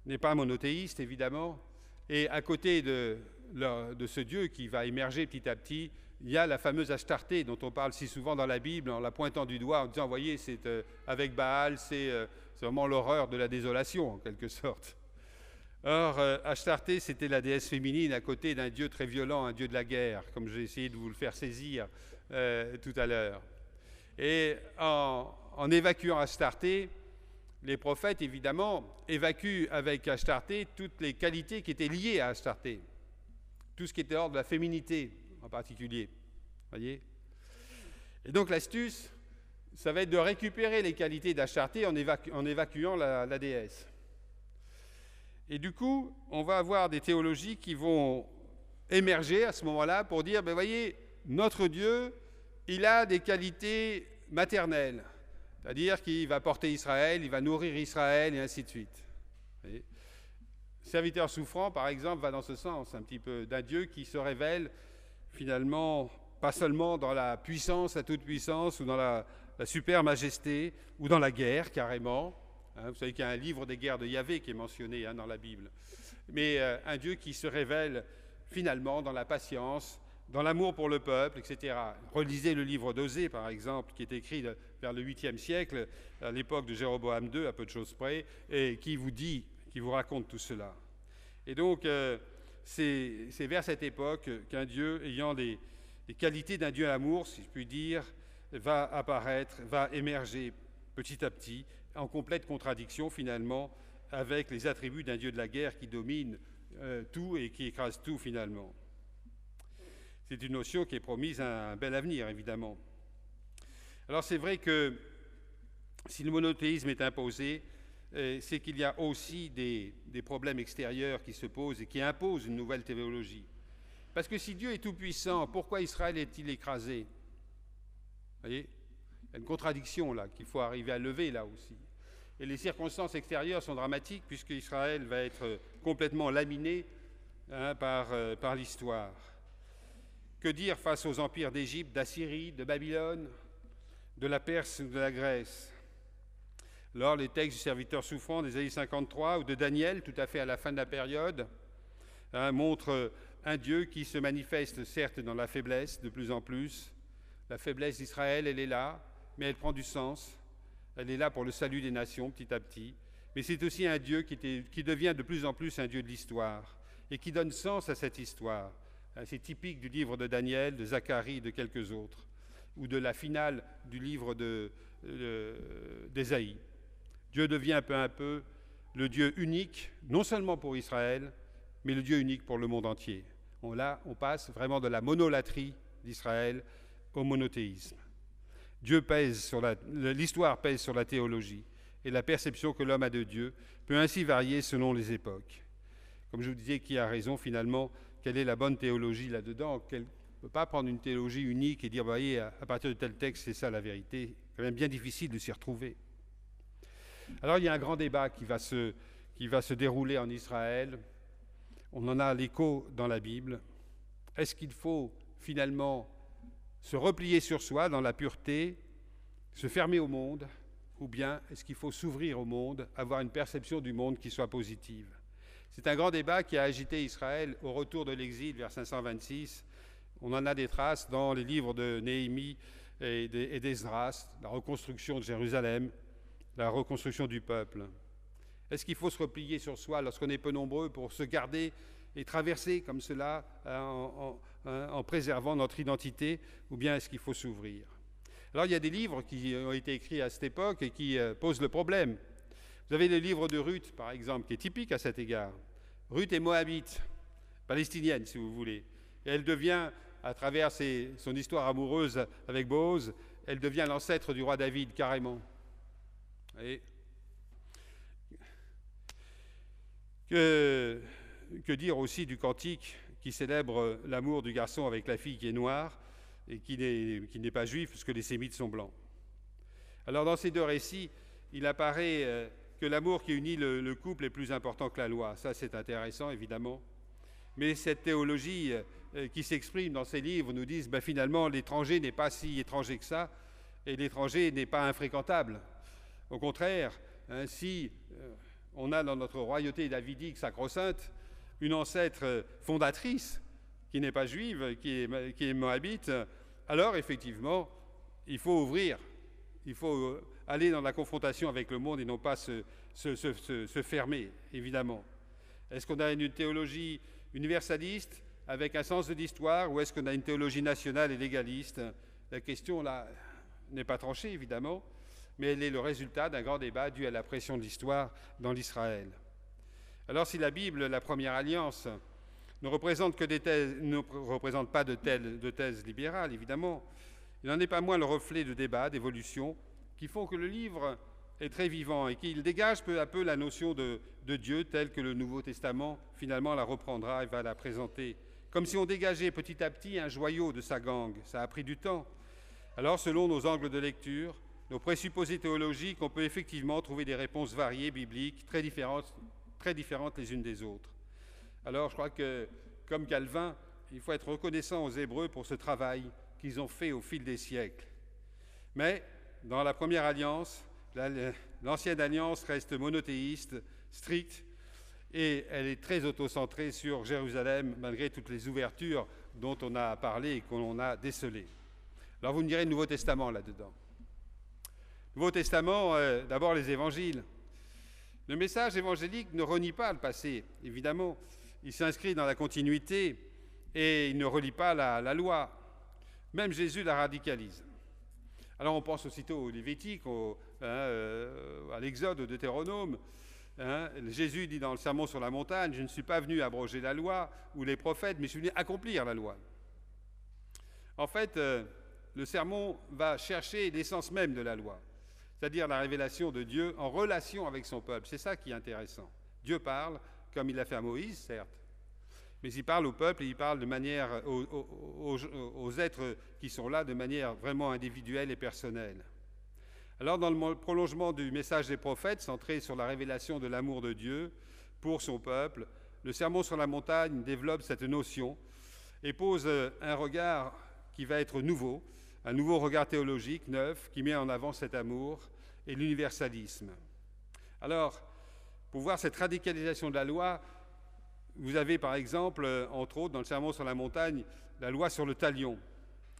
n'est pas monothéiste, évidemment, et à côté de, de, ce Dieu qui va émerger petit à petit, il y a la fameuse Astarté dont on parle si souvent dans la Bible en la pointant du doigt, en disant, voyez, c'est avec Baal, c'est vraiment l'horreur de la désolation, en quelque sorte. Or, euh, Astarté, c'était la déesse féminine à côté d'un dieu très violent, un dieu de la guerre, comme j'ai essayé de vous le faire saisir euh, tout à l'heure. Et en, évacuant Astarté, les prophètes, évidemment, évacuent avec Astarté toutes les qualités qui étaient liées à Astarté, tout ce qui était hors de la féminité en particulier. Voyez? Et donc l'astuce, ça va être de récupérer les qualités d'Astarté en, évacuant la déesse. Et du coup, on va avoir des théologies qui vont émerger à ce moment-là pour dire, ben voyez, notre Dieu, il a des qualités maternelles, c'est-à-dire qu'il va porter Israël, il va nourrir Israël, et ainsi de suite. Serviteur souffrant, par exemple, va dans ce sens, un petit peu, d'un Dieu qui se révèle finalement pas seulement dans la puissance, la toute-puissance, ou dans la, la super majesté, ou dans la guerre carrément, Hein, vous savez qu'il y a un livre des guerres de Yahvé qui est mentionné hein, dans la Bible. Mais euh, un Dieu qui se révèle finalement dans la patience, dans l'amour pour le peuple, etc. Relisez le livre d'Osée, par exemple, qui est écrit vers le 8e siècle, à l'époque de Jéroboam II, à peu de choses près, et qui vous dit, qui vous raconte tout cela. Et donc, euh, c'est vers cette époque qu'un Dieu ayant les, les qualités d'un Dieu amour, si je puis dire, va apparaître, va émerger petit à petit, en complète contradiction finalement avec les attributs d'un dieu de la guerre qui domine euh, tout et qui écrase tout finalement. C'est une notion qui est promise à un bel avenir, évidemment. Alors c'est vrai que si le monothéisme est imposé, euh, c'est qu'il y a aussi des, problèmes extérieurs qui se posent et qui imposent une nouvelle théologie. Parce que si Dieu est tout-puissant, pourquoi Israël est-il écrasé? Voyez? Il y a une contradiction là qu'il faut arriver à lever là aussi. Et les circonstances extérieures sont dramatiques puisque Israël va être complètement laminé hein, par, euh, par l'histoire. Que dire face aux empires d'Égypte, d'Assyrie, de Babylone, de la Perse ou de la Grèce? Lors les textes du serviteur souffrant des 53 ou de Daniel, tout à fait à la fin de la période, hein, montrent un Dieu qui se manifeste certes dans la faiblesse de plus en plus. La faiblesse d'Israël, elle est là, mais elle prend du sens. Elle est là pour le salut des nations petit à petit. Mais c'est aussi un Dieu qui, devient de plus en plus un Dieu de l'histoire et qui donne sens à cette histoire. Hein, c'est typique du livre de Daniel, de Zacharie, de quelques autres, ou de la finale du livre d'Ésaïe. Dieu devient peu à peu le Dieu unique, non seulement pour Israël, mais le Dieu unique pour le monde entier. Là, on passe vraiment de la monolatrie d'Israël au monothéisme. Dieu pèse sur l'histoire pèse sur la théologie et la perception que l'homme a de Dieu peut ainsi varier selon les époques. Comme je vous disais, qui a raison finalement? Quelle est la bonne théologie là-dedans? On ne peut pas prendre une théologie unique et dire, voyez, à partir de tel texte, c'est ça la vérité. C'est quand même bien difficile de s'y retrouver. Alors il y a un grand débat qui va se dérouler en Israël. On en a l'écho dans la Bible. Est-ce qu'il faut finalement se replier sur soi dans la pureté, se fermer au monde, ou bien est-ce qu'il faut s'ouvrir au monde, avoir une perception du monde qui soit positive? C'est un grand débat qui a agité Israël au retour de l'exil vers 526. On en a des traces dans les livres de Néhémie et d'Esdras, la reconstruction de Jérusalem, la reconstruction du peuple. Est-ce qu'il faut se replier sur soi lorsqu'on est peu nombreux pour se garder et traverser comme cela en préservant notre identité, ou bien est-ce qu'il faut s'ouvrir? Alors il y a des livres qui ont été écrits à cette époque et qui euh, posent le problème. Vous avez le livre de Ruth, par exemple, qui est typique à cet égard. Ruth est moabite, palestinienne, si vous voulez. Et elle devient, à travers son histoire amoureuse avec Boaz, elle devient l'ancêtre du roi David, carrément. Et que dire aussi du cantique qui célèbre l'amour du garçon avec la fille qui est noire et qui n'est pas juif, puisque les Sémites sont blancs. Alors dans ces deux récits, il apparaît euh, que l'amour qui unit le, couple est plus important que la loi. Ça, c'est intéressant, évidemment. Mais cette théologie euh, qui s'exprime dans ces livres nous dit ben, finalement, l'étranger n'est pas si étranger que ça, et l'étranger n'est pas infréquentable. Au contraire, hein, si euh, on a dans notre royauté davidique sacro-sainte une ancêtre fondatrice, qui n'est pas juive, qui est, qui est moabite, alors effectivement, il faut ouvrir, il faut euh, aller dans la confrontation avec le monde et non pas se, se, fermer, évidemment. Est-ce qu'on a une théologie universaliste avec un sens de l'histoire ou est-ce qu'on a une théologie nationale et légaliste? La question là n'est pas tranchée, évidemment, mais elle est le résultat d'un grand débat dû à la pression de l'histoire dans l'Israël. Alors si la Bible, la première alliance, ne représente, que des ne représente pas de, telles, de thèses libérales, évidemment. Il n'en est pas moins le reflet de débats, d'évolution, qui font que le livre est très vivant et qu'il dégage peu à peu la notion de, de, Dieu telle que le Nouveau Testament finalement la reprendra et va la présenter. Comme si on dégageait petit à petit un joyau de sa gangue. Ça a pris du temps. Alors, selon nos angles de lecture, nos présupposés théologiques, on peut effectivement trouver des réponses variées, bibliques, très différentes, très différentes les unes des autres. Alors je crois que, comme Calvin, il faut être reconnaissant aux Hébreux pour ce travail qu'ils ont fait au fil des siècles. Mais dans la première alliance, l'ancienne alliance reste monothéiste, stricte, et elle est très autocentrée sur Jérusalem, malgré toutes les ouvertures dont on a parlé et qu'on a décelées. Alors vous me direz le Nouveau Testament là-dedans. Nouveau Testament, euh, d'abord les évangiles. Le message évangélique ne renie pas le passé, évidemment, il s'inscrit dans la continuité et il ne relie pas la, loi. Même Jésus la radicalise. Alors on pense aussitôt au Lévitique, hein, euh, à l'Exode, au Deutéronome. Hein. Jésus dit dans le Sermon sur la montagne, je ne suis pas venu abroger la loi ou les prophètes, mais je suis venu accomplir la loi. En fait, euh, le sermon va chercher l'essence même de la loi, c'est-à-dire la révélation de Dieu en relation avec son peuple. C'est ça qui est intéressant. Dieu parle, comme il l'a fait à Moïse, certes, mais il parle au peuple et il parle de manière aux, êtres qui sont là de manière vraiment individuelle et personnelle. Alors, dans le prolongement du message des prophètes, centré sur la révélation de l'amour de Dieu pour son peuple, le Sermon sur la montagne développe cette notion et pose un regard qui va être nouveau, un nouveau regard théologique neuf qui met en avant cet amour et l'universalisme. Alors, pour voir cette radicalisation de la loi, vous avez par exemple, euh, entre autres, dans le Sermon sur la montagne, la loi sur le talion.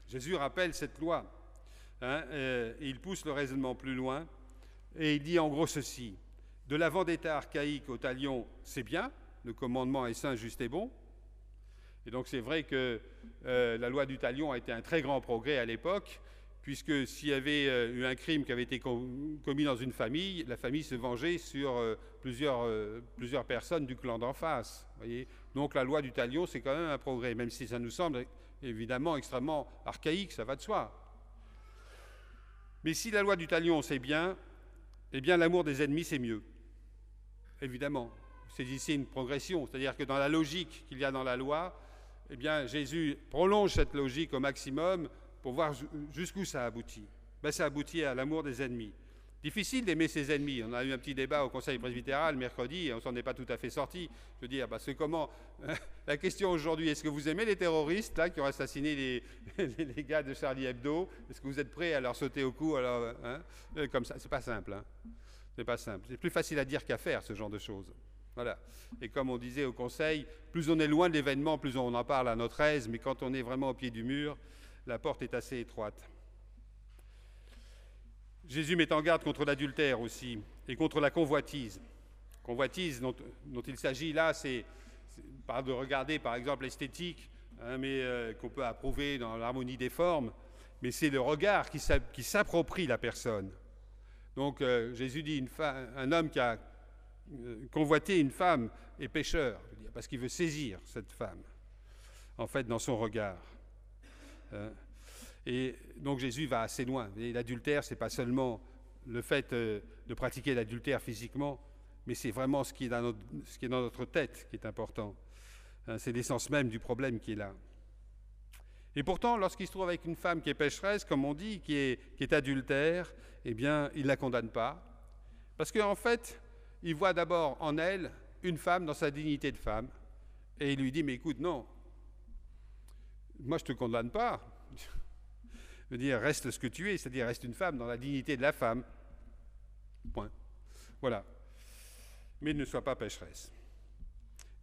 Jésus rappelle cette loi. Hein, euh, et il pousse le raisonnement plus loin. Et il dit en gros ceci De la vendetta archaïque au talion, c'est bien, le commandement est saint, juste et bon. Et donc c'est vrai que euh, la loi du talion a été un très grand progrès à l'époque, puisque s'il y avait euh, eu un crime qui avait été commis dans une famille, la famille se vengeait sur euh, plusieurs, personnes du clan d'en face. Donc la loi du talion, c'est quand même un progrès, même si ça nous semble évidemment extrêmement archaïque, ça va de soi. Mais si la loi du talion, c'est bien, eh bien l'amour des ennemis, c'est mieux. Évidemment, c'est ici une progression, c'est-à-dire que dans la logique qu'il y a dans la loi, eh bien Jésus prolonge cette logique au maximum pour voir jusqu'où ça aboutit. Ben, ça aboutit à l'amour des ennemis. Difficile d'aimer ses ennemis. On a eu un petit débat au Conseil presbytéral mercredi et on s'en est pas tout à fait sorti. Je veux dire, bah, c'est comment La question aujourd'hui, est-ce que vous aimez les terroristes là qui ont assassiné les, les, gars de Charlie Hebdo? Est-ce que vous êtes prêts à leur sauter au cou alors, hein? Euh, Comme ça, c'est pas simple. Hein c'est pas simple. C'est plus facile à dire qu'à faire ce genre de choses. Voilà. Et comme on disait au Conseil, plus on est loin de l'événement, plus on en parle à notre aise, mais quand on est vraiment au pied du mur, la porte est assez étroite. Jésus met en garde contre l'adultère aussi et contre la convoitise. Convoitise dont, il s'agit là, c'est de regarder par exemple l'esthétique, hein, mais euh, qu'on peut approuver dans l'harmonie des formes, mais c'est le regard qui s'approprie la personne. Donc euh, Jésus dit un homme qui a euh, convoité une femme est pécheur, parce qu'il veut saisir cette femme, en fait, dans son regard. Et donc Jésus va assez loin. L'adultère, ce n'est pas seulement le fait euh, de pratiquer l'adultère physiquement, mais c'est vraiment ce qui, est dans notre, tête qui est important. C'est l'essence même du problème qui est là. Et pourtant, lorsqu'il se trouve avec une femme qui est pécheresse, comme on dit, qui est, qui est adultère, eh bien, il ne la condamne pas. Parce qu'en fait, il voit d'abord en elle une femme dans sa dignité de femme. Et il lui dit, mais écoute, non, moi je ne te condamne pas veut dire reste ce que tu es, c'est-à-dire reste une femme dans la dignité de la femme. Point. Voilà. Mais ne sois pas pécheresse.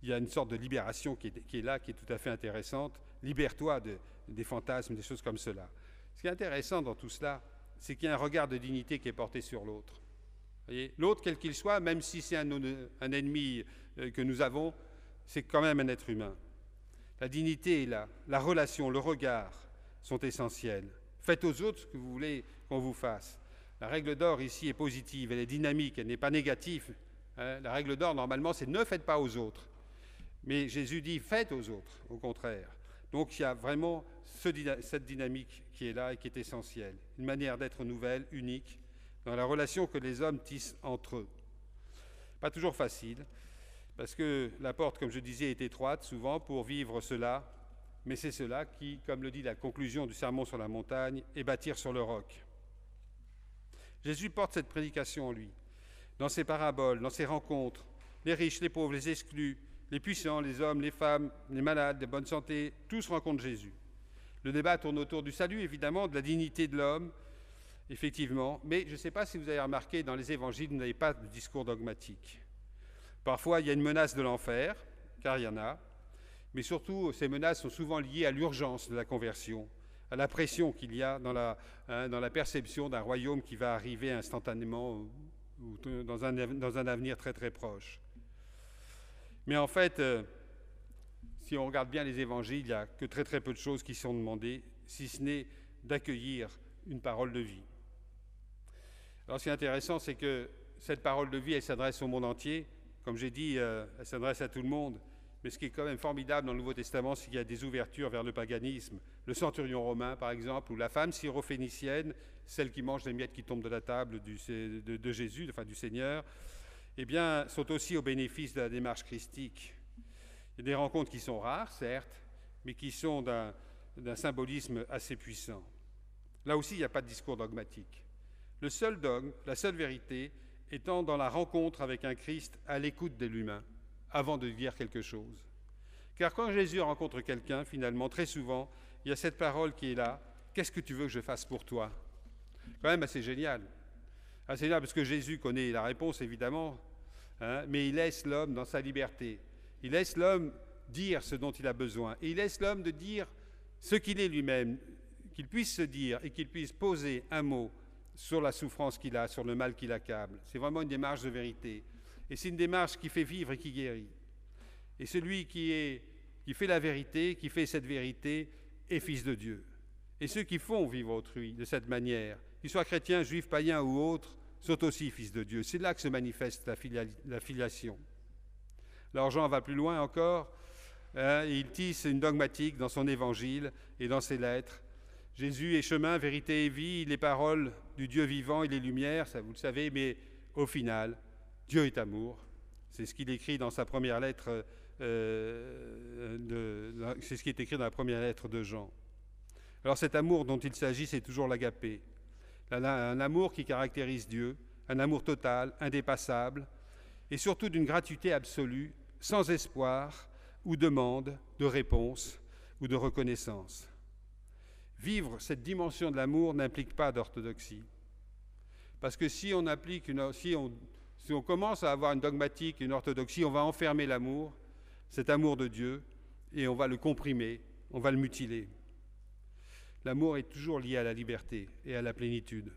Il y a une sorte de libération qui est, là, qui est tout à fait intéressante. Libère-toi de, des fantasmes, des choses comme cela. Ce qui est intéressant dans tout cela, c'est qu'il y a un regard de dignité qui est porté sur l'autre. L'autre, quel qu'il soit, même si c'est un, ennemi euh, que nous avons, c'est quand même un être humain. La dignité la relation, le regard sont essentiels. Faites aux autres ce que vous voulez qu'on vous fasse. La règle d'or ici est positive, elle est dynamique, elle n'est pas négative. Hein. la règle d'or, normalement, c'est ne faites pas aux autres. Mais Jésus dit faites aux autres, au contraire. Donc il y a vraiment cette dynamique qui est là et qui est essentielle. Une manière d'être nouvelle, unique, dans la relation que les hommes tissent entre eux. Pas toujours facile, parce que la porte, comme je disais, est étroite souvent pour vivre cela mais c'est cela qui, comme le dit la conclusion du sermon sur la montagne, est bâtir sur le roc. Jésus porte cette prédication en lui, dans ses paraboles, dans ses rencontres, les riches, les pauvres, les exclus, les puissants, les hommes, les femmes, les malades, les bonnes santé, tous rencontrent Jésus. Le débat tourne autour du salut, évidemment, de la dignité de l'homme, effectivement, mais je ne sais pas si vous avez remarqué, dans les évangiles, vous n'avez pas de discours dogmatique. Parfois, il y a une menace de l'enfer, car il y en a, mais surtout ces menaces sont souvent liées à l'urgence de la conversion, à la pression qu'il y a dans la, hein, perception d'un royaume qui va arriver instantanément ou, dans, un, dans, un, avenir très très proche. Mais en fait, euh, si on regarde bien les évangiles, il n'y a que très très peu de choses qui sont demandées, si ce n'est d'accueillir une parole de vie. Alors ce qui est intéressant, c'est que cette parole de vie, elle s'adresse au monde entier. Comme j'ai dit, euh, elle s'adresse à tout le monde. Mais ce qui est quand même formidable dans le Nouveau Testament, c'est qu'il y a des ouvertures vers le paganisme. Le centurion romain, par exemple, ou la femme syrophénicienne, celle qui mange les miettes qui tombent de la table de, Jésus, enfin du Seigneur, eh bien, sont aussi au bénéfice de la démarche christique. Il y a des rencontres qui sont rares, certes, mais qui sont d'un symbolisme assez puissant. Là aussi, il n'y a pas de discours dogmatique. Le seul dogme, la seule vérité, étant dans la rencontre avec un Christ à l'écoute de l'humain avant de dire quelque chose. Car quand Jésus rencontre quelqu'un, finalement, très souvent, il y a cette parole qui est là. Qu'est-ce que tu veux que je fasse pour toi? Quand même assez génial. Assez génial parce que Jésus connaît la réponse, évidemment, hein, mais il laisse l'homme dans sa liberté. Il laisse l'homme dire ce dont il a besoin. Et il laisse l'homme de dire ce qu'il est lui-même, qu'il puisse se dire et qu'il puisse poser un mot sur la souffrance qu'il a, sur le mal qu'il accable. C'est vraiment une démarche de vérité. Et c'est une démarche qui fait vivre et qui guérit. Et celui qui, qui fait la vérité, qui fait cette vérité, est fils de Dieu. Et ceux qui font vivre autrui de cette manière, qu'ils soient chrétiens, juifs, païens ou autres, sont aussi fils de Dieu. C'est là que se manifeste la, filiation. Alors Jean va plus loin encore. Hein, il tisse une dogmatique dans son évangile et dans ses lettres. Jésus est chemin, vérité et vie. Les paroles du Dieu vivant, il est lumière, ça vous le savez, mais au final, Dieu est amour. C'est ce qu'il écrit dans sa première lettre, euh, c'est ce qui est écrit dans la première lettre de Jean. Alors cet amour dont il s'agit, c'est toujours l'agapé. Un amour qui caractérise Dieu, un amour total, indépassable, et surtout d'une gratuité absolue, sans espoir ou demande de réponse ou de reconnaissance. Vivre cette dimension de l'amour n'implique pas d'orthodoxie. Parce que si on, applique une, si, on, si on commence à avoir une dogmatique, une orthodoxie, on va enfermer l'amour, cet amour de Dieu, et on va le comprimer, on va le mutiler. L'amour est toujours lié à la liberté et à la plénitude.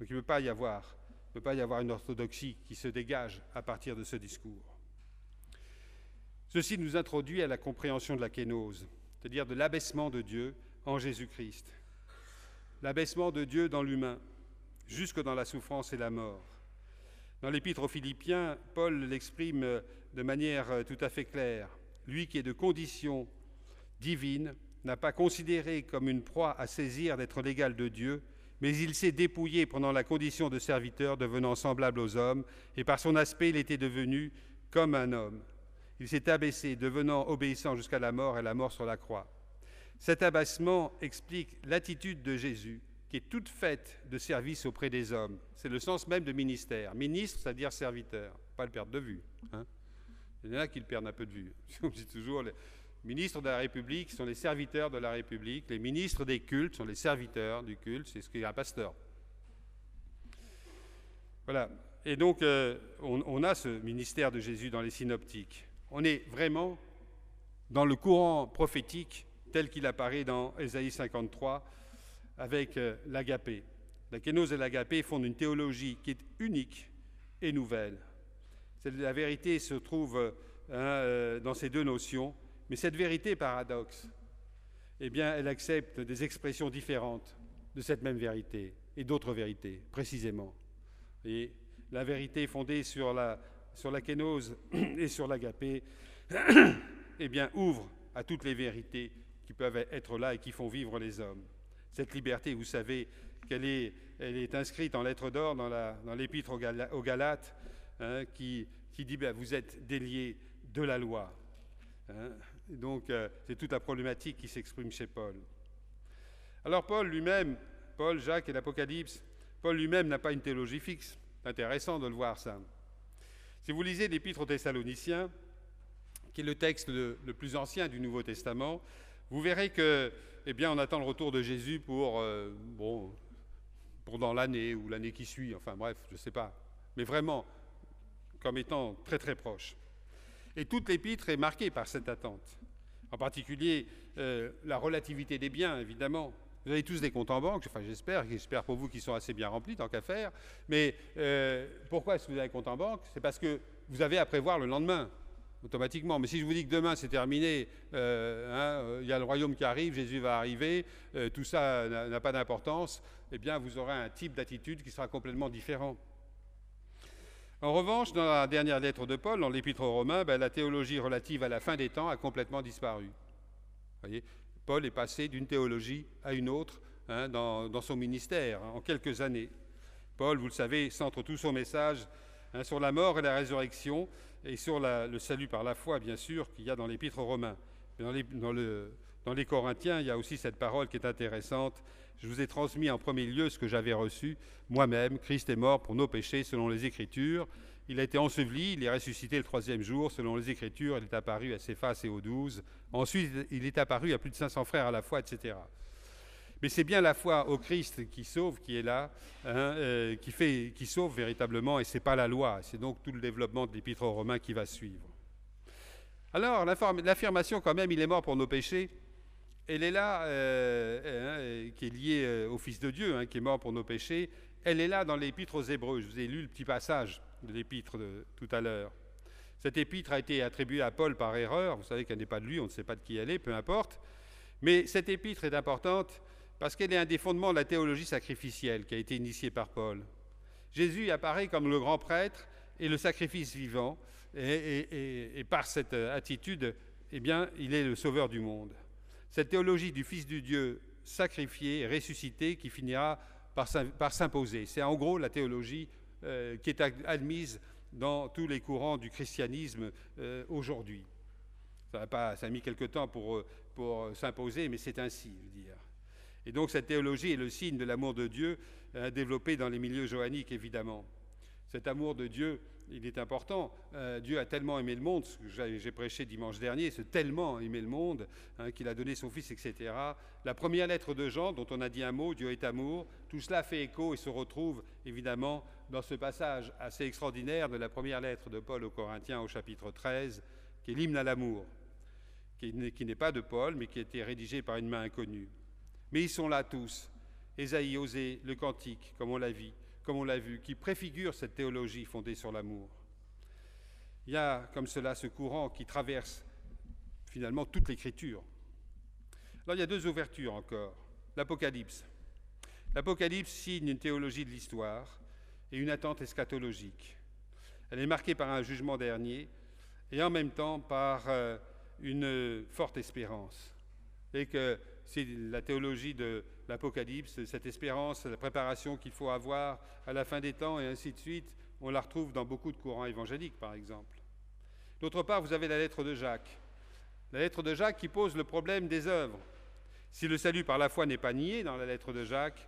Donc il ne peut pas y avoir, peut pas y avoir une orthodoxie qui se dégage à partir de ce discours. Ceci nous introduit à la compréhension de la kénose, c'est-à-dire de l'abaissement de Dieu en Jésus-Christ. L'abaissement de Dieu dans l'humain, jusque dans la souffrance et la mort. Dans l'épître aux Philippiens, Paul l'exprime de manière tout à fait claire. Lui qui est de condition divine n'a pas considéré comme une proie à saisir d'être l'égal de Dieu, mais il s'est dépouillé pendant la condition de serviteur, devenant semblable aux hommes, et par son aspect il était devenu comme un homme. Il s'est abaissé, devenant obéissant jusqu'à la mort et la mort sur la croix. Cet abaissement explique l'attitude de Jésus, qui est toute faite de service auprès des hommes. C'est le sens même de ministère. Ministre, c'est-à-dire serviteur, pas le perdre de vue. Hein. Il y en a qui le perdent un peu de vue. On dit toujours, les ministres de la République sont les serviteurs de la République, les ministres des cultes sont les serviteurs du culte, c'est ce qu'est un pasteur. Voilà. Et donc, euh, on, on a ce ministère de Jésus dans les synoptiques. On est vraiment dans le courant prophétique tel qu'il apparaît dans Ésaïe 53 avec euh, l'agapé. La kénose et l'agapé font une théologie qui est unique et nouvelle. La vérité se trouve hein, euh, dans ces deux notions, mais cette vérité paradoxe, eh bien, elle accepte des expressions différentes de cette même vérité et d'autres vérités, précisément. La vérité fondée sur la sur kénose et sur l'agapé, eh bien, ouvre à toutes les vérités qui peuvent être là et qui font vivre les hommes. Cette liberté, vous savez qu'elle est, elle est inscrite en lettres d'or dans l'épître aux Galates, hein, qui, dit ben, Vous êtes déliés de la loi. Hein. Donc, euh, c'est toute la problématique qui s'exprime chez Paul. Alors, Paul lui-même, Paul, Jacques et l'Apocalypse, Paul lui-même n'a pas une théologie fixe. Intéressant de le voir, ça. Si vous lisez l'Épître aux Thessaloniciens, qui est le texte le, plus ancien du Nouveau Testament, vous verrez que, eh on attend le retour de Jésus pour, euh, l'année ou l'année qui suit, enfin bref, je ne sais pas, mais vraiment comme étant très très proche. Et toute l'épître est marquée par cette attente. En particulier, euh, la relativité des biens, évidemment. Vous avez tous des comptes en banque, enfin j'espère, j'espère pour vous qu'ils sont assez bien remplis tant qu'à faire. Mais euh, pourquoi est-ce que vous avez un compte en banque? C'est parce que vous avez à prévoir le lendemain, automatiquement. Mais si je vous dis que demain c'est terminé, euh, hein, il y a le royaume qui arrive, Jésus va arriver, euh, tout ça n'a pas d'importance, eh bien vous aurez un type d'attitude qui sera complètement différent. En revanche, dans la dernière lettre de Paul, dans l'Épître aux Romains, ben, la théologie relative à la fin des temps a complètement disparu. Vous voyez Paul est passé d'une théologie à une autre hein, dans, son ministère hein, en quelques années. Paul, vous le savez, centre tout son message sur la mort et la résurrection et sur le salut par la foi, bien sûr, qu'il y a dans l'Épître aux Romains. dans, les, dans, le, dans les Corinthiens, il y a aussi cette parole qui est intéressante. Je vous ai transmis en premier lieu ce que j'avais reçu moi-même. Christ est mort pour nos péchés selon les Écritures. Il a été enseveli, il est ressuscité le troisième jour, selon les Écritures, il est apparu à Céphas et aux douze. Ensuite, il est apparu à plus de 500 frères à la fois, etc. Mais c'est bien la foi au Christ qui sauve, qui est là, hein, euh, qui, fait, qui sauve véritablement, et ce n'est pas la loi. C'est donc tout le développement de l'Épître aux Romains qui va suivre. Alors, l'affirmation quand même, il est mort pour nos péchés, elle est là, euh, hein, qui est liée euh, au Fils de Dieu, hein, qui est mort pour nos péchés, elle est là dans l'Épître aux Hébreux. Je vous ai lu le petit passage de l'épître tout à l'heure. Cette épître a été attribuée à Paul par erreur. Vous savez qu'elle n'est pas de lui, on ne sait pas de qui elle est, peu importe. Mais cette épître est importante parce qu'elle est un des fondements de la théologie sacrificielle qui a été initiée par Paul. Jésus apparaît comme le grand prêtre et le sacrifice vivant, et, par cette attitude, eh bien, il est le sauveur du monde. Cette théologie du Fils du Dieu sacrifié et ressuscité qui finira par s'imposer. C'est en gros la théologie euh, qui est admise dans tous les courants du christianisme euh, aujourd'hui. Ça, a ça a mis quelque temps pour, pour s'imposer, mais c'est ainsi, je veux dire. Et donc cette théologie est le signe de l'amour de Dieu hein, développé dans les milieux johanniques, évidemment. Cet amour de Dieu il est important. Euh, Dieu a tellement aimé le monde, j'ai prêché dimanche dernier, c'est tellement aimé le monde hein, qu'il a donné son Fils, etc. La première lettre de Jean, dont on a dit un mot, Dieu est amour, tout cela fait écho et se retrouve évidemment dans ce passage assez extraordinaire de la première lettre de Paul aux Corinthiens au chapitre 13, qui est l'hymne à l'amour, qui n'est pas de Paul, mais qui a été rédigé par une main inconnue. Mais ils sont là tous, Ésaïe, Osée, le Cantique, comme on l'a vu, comme on l'a vu, qui préfigure cette théologie fondée sur l'amour. Il y a comme cela ce courant qui traverse finalement toute l'écriture. Alors il y a deux ouvertures encore. L'Apocalypse. L'Apocalypse signe une théologie de l'histoire et une attente eschatologique. Elle est marquée par un jugement dernier et en même temps par euh, une forte espérance. Et que c'est la théologie de l'Apocalypse, cette espérance, la préparation qu'il faut avoir à la fin des temps et ainsi de suite, on la retrouve dans beaucoup de courants évangéliques, par exemple. D'autre part, vous avez la lettre de Jacques. La lettre de Jacques qui pose le problème des œuvres. Si le salut par la foi n'est pas nié dans la lettre de Jacques,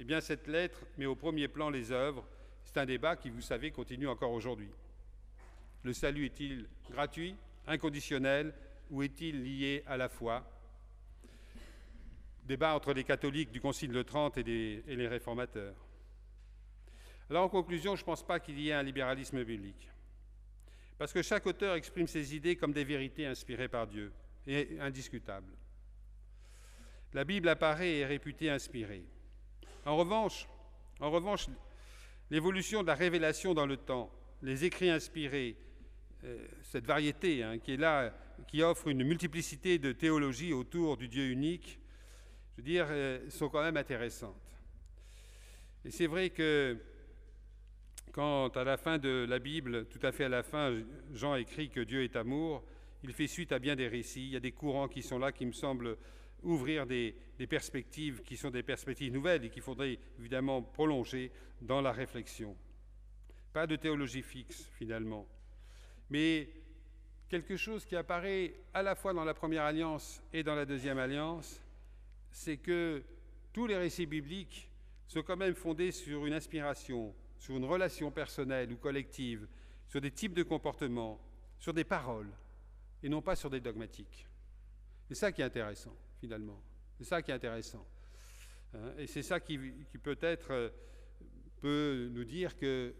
eh bien cette lettre met au premier plan les œuvres. C'est un débat qui, vous savez, continue encore aujourd'hui. Le salut est-il gratuit, inconditionnel, ou est-il lié à la foi? Débat entre les catholiques du Concile de Trente et, les réformateurs. Alors en conclusion, je ne pense pas qu'il y ait un libéralisme biblique. Parce que chaque auteur exprime ses idées comme des vérités inspirées par Dieu et indiscutables. La Bible apparaît et est réputée inspirée. En revanche, en revanche l'évolution de la révélation dans le temps, les écrits inspirés, euh, cette variété hein, qui est là, qui offre une multiplicité de théologies autour du Dieu unique, je veux dire, euh, sont quand même intéressantes. Et c'est vrai que quand à la fin de la Bible, tout à fait à la fin, Jean écrit que Dieu est amour, il fait suite à bien des récits. Il y a des courants qui sont là qui me semblent ouvrir des, des perspectives qui sont des perspectives nouvelles et qu'il faudrait évidemment prolonger dans la réflexion. Pas de théologie fixe finalement, mais quelque chose qui apparaît à la fois dans la première alliance et dans la deuxième alliance, c'est que tous les récits bibliques sont quand même fondés sur une inspiration, sur une relation personnelle ou collective, sur des types de comportements, sur des paroles, et non pas sur des dogmatiques. C'est ça qui est intéressant, finalement. C'est ça qui est intéressant. Hein, et c'est ça qui, peut-être euh, peut nous dire que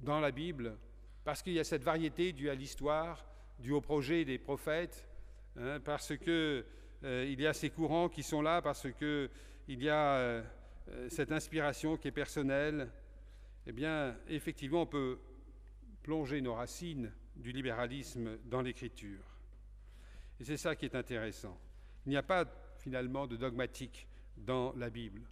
dans la Bible, parce qu'il y a cette variété due à l'histoire, due au projet des prophètes, hein, parce que il y a ces courants qui sont là parce qu'il y a euh, euh, cette inspiration qui est personnelle. Eh bien, effectivement, on peut plonger nos racines du libéralisme dans l'écriture. Et c'est ça qui est intéressant. Il n'y a pas finalement de dogmatique dans la Bible.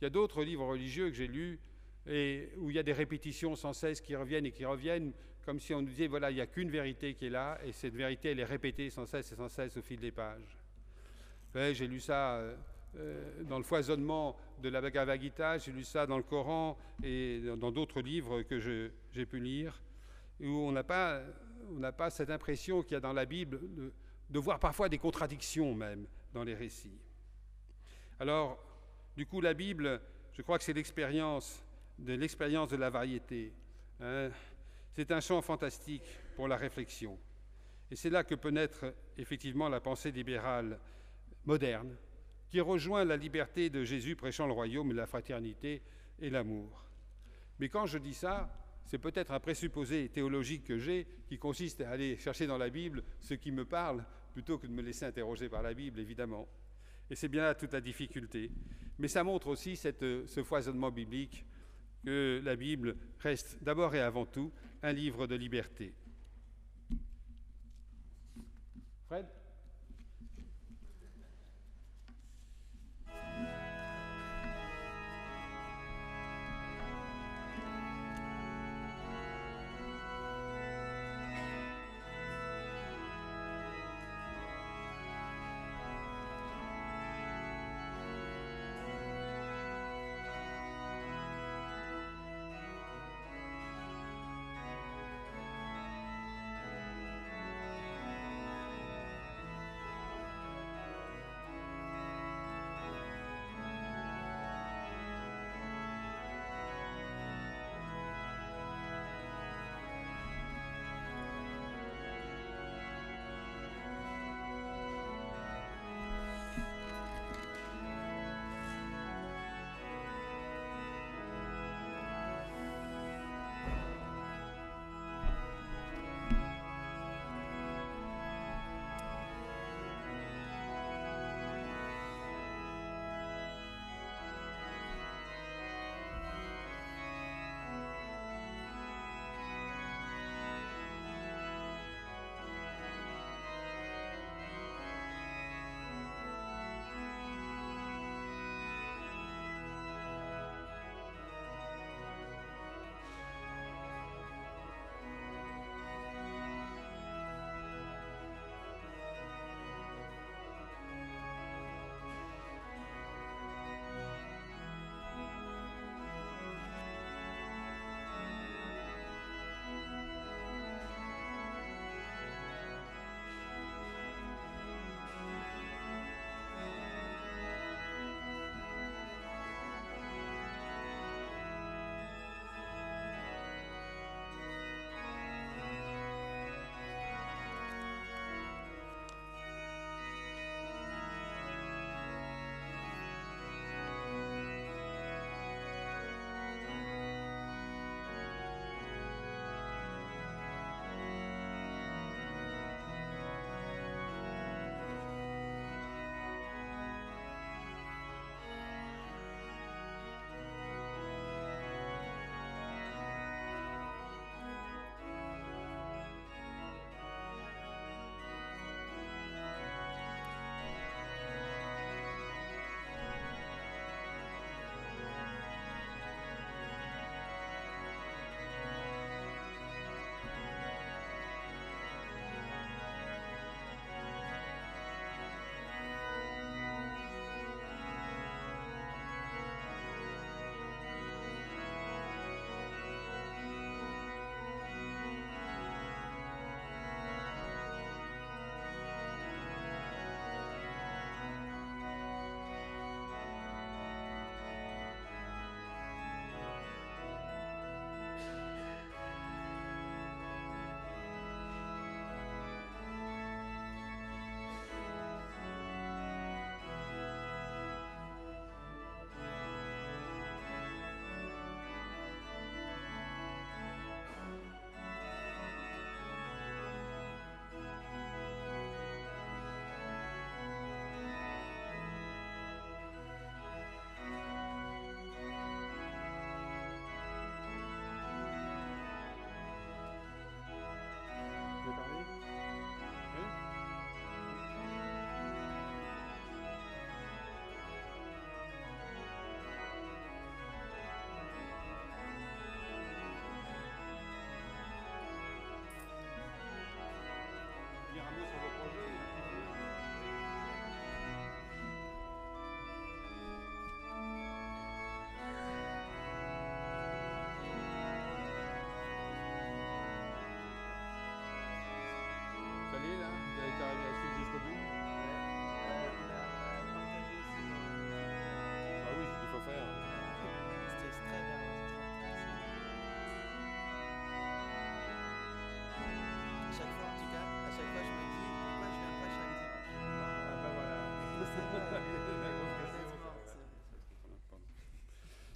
Il y a d'autres livres religieux que j'ai lus et où il y a des répétitions sans cesse qui reviennent et qui reviennent, comme si on nous disait, voilà, il n'y a qu'une vérité qui est là, et cette vérité, elle est répétée sans cesse et sans cesse au fil des pages. J'ai lu ça euh, euh, dans le foisonnement de la Bhagavad Gita, j'ai lu ça dans le Coran et dans d'autres livres que j'ai pu lire, où on n'a pas, cette impression qu'il y a dans la Bible de, voir parfois des contradictions même dans les récits. Alors, du coup, la Bible, je crois que c'est l'expérience de l'expérience de la variété. Hein. C'est un champ fantastique pour la réflexion. Et c'est là que peut naître effectivement la pensée libérale moderne, qui rejoint la liberté de Jésus prêchant le royaume, la fraternité et l'amour. Mais quand je dis ça, c'est peut-être un présupposé théologique que j'ai qui consiste à aller chercher dans la Bible ce qui me parle plutôt que de me laisser interroger par la Bible, évidemment. Et c'est bien là toute la difficulté. Mais ça montre aussi cette, ce foisonnement biblique que la Bible reste d'abord et avant tout un livre de liberté. Fred?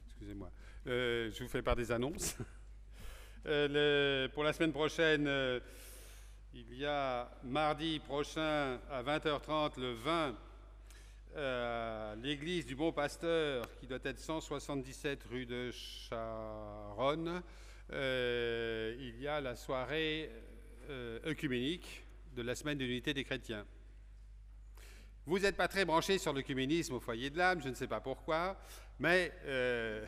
Excusez-moi. Euh, je vous fais part des annonces. Euh, pour la semaine prochaine, euh, il y a mardi prochain à 20h30 le 20 l'église du Bon Pasteur qui doit être 177 rue de Charonne. il y a la soirée œcuménique de la semaine de l'unité des chrétiens. Vous n'êtes pas très branché sur l'œcuménisme au foyer de l'âme, je ne sais pas pourquoi, mais euh,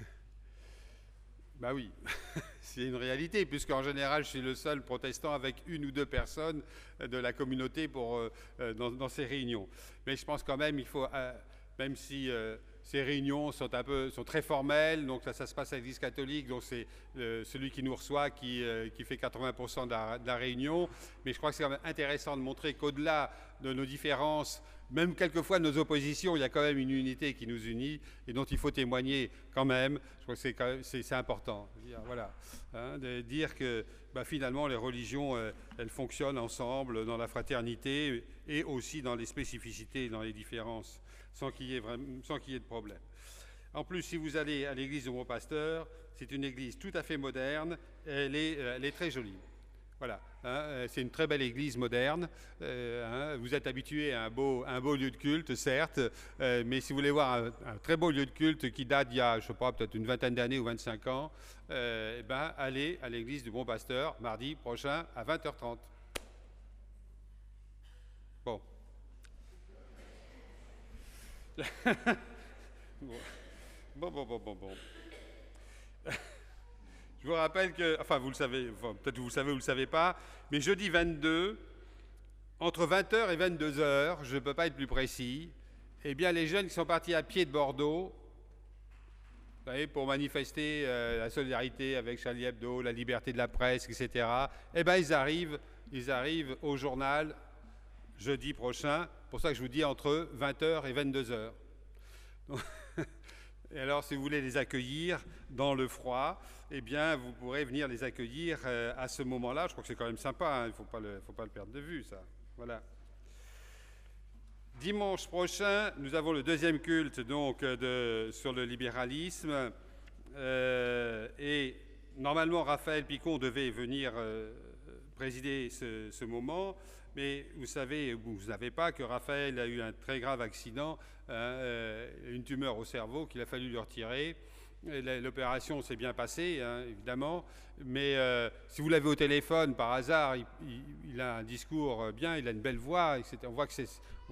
bah oui, c'est une réalité, puisqu'en général, je suis le seul protestant avec une ou deux personnes de la communauté pour, euh, euh, dans, ces réunions. Mais je pense quand même, il faut, même si ces réunions sont un peu sont très formelles, donc ça, se passe à l'Église catholique, donc c'est euh, celui qui nous reçoit qui, euh, qui fait 80% de la, réunion. Mais je crois que c'est quand même intéressant de montrer qu'au-delà de nos différences, même quelquefois de nos oppositions, il y a quand même une unité qui nous unit et dont il faut témoigner quand même. Je crois que c'est important. Voilà, hein, de dire que bah, finalement les religions, euh, elles fonctionnent ensemble dans la fraternité et aussi dans les spécificités, dans les différences sans qu'il y, ait de problème. En plus, si vous allez à l'église de mon pasteur, c'est une église tout à fait moderne, elle est, euh, elle est très jolie. Voilà, hein, euh, c'est une très belle église moderne. Euh, hein, vous êtes habitué à un beau, lieu de culte, certes, mais si vous voulez voir un, très beau lieu de culte qui date d'il y a, je ne sais pas, peut-être une vingtaine d'années ou 25 ans, eh ben, allez à l'église du Bon Pasteur mardi prochain à 20h30. Bon. bon, bon, bon, bon, bon. Je vous rappelle que, enfin, vous le savez, peut-être vous le savez ou vous le savez pas, mais jeudi 22, entre 20h et 22h, je ne peux pas être plus précis, eh bien, les jeunes qui sont partis à pied de Bordeaux, pour manifester euh, la solidarité avec Charlie Hebdo, la liberté de la presse, etc., eh bien, ils ils arrivent au journal jeudi prochain. Pour ça que je vous dis entre 20h et 22h. Et alors, si vous voulez les accueillir dans le froid, eh bien, vous pourrez venir les accueillir euh, à ce moment-là. Je crois que c'est quand même sympa, hein. il ne faut, pas le, perdre de vue, ça. Voilà. Dimanche prochain, nous avons le deuxième culte donc, de, sur le libéralisme. Euh, et normalement, Raphaël Picon devait venir euh, présider ce moment. Mais vous savez, vous savez pas que Raphaël a eu un très grave accident, hein, euh, une tumeur au cerveau qu'il a fallu lui retirer. L'opération s'est bien passée, hein, évidemment, mais euh, si vous l'avez au téléphone par hasard, il, a un discours bien, il a une belle voix, etc. On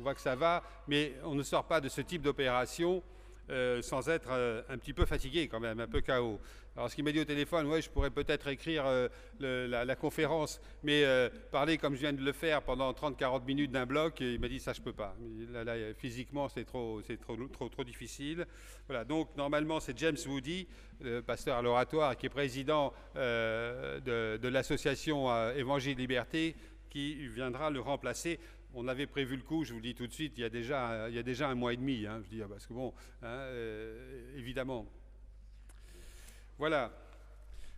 voit que ça va, mais on ne sort pas de ce type d'opération euh, sans être un petit peu fatigué quand même, un peu chaos. Alors, ce qu'il m'a dit au téléphone, ouais, je pourrais peut-être écrire euh, la, conférence, mais euh, parler comme je viens de le faire pendant 30-40 minutes d'un bloc, il m'a dit ça, je peux pas. Là, physiquement, c'est trop, c'est trop, trop, trop difficile. Voilà. Donc, normalement, c'est James Woody, le pasteur à l'oratoire, qui est président euh, de, l'association Évangile Liberté, qui viendra le remplacer on avait prévu le coup, je vous le dis tout de suite, il y a déjà, il y a déjà un mois et demi. Hein, je dis, ah, parce que bon, hein, évidemment, voilà.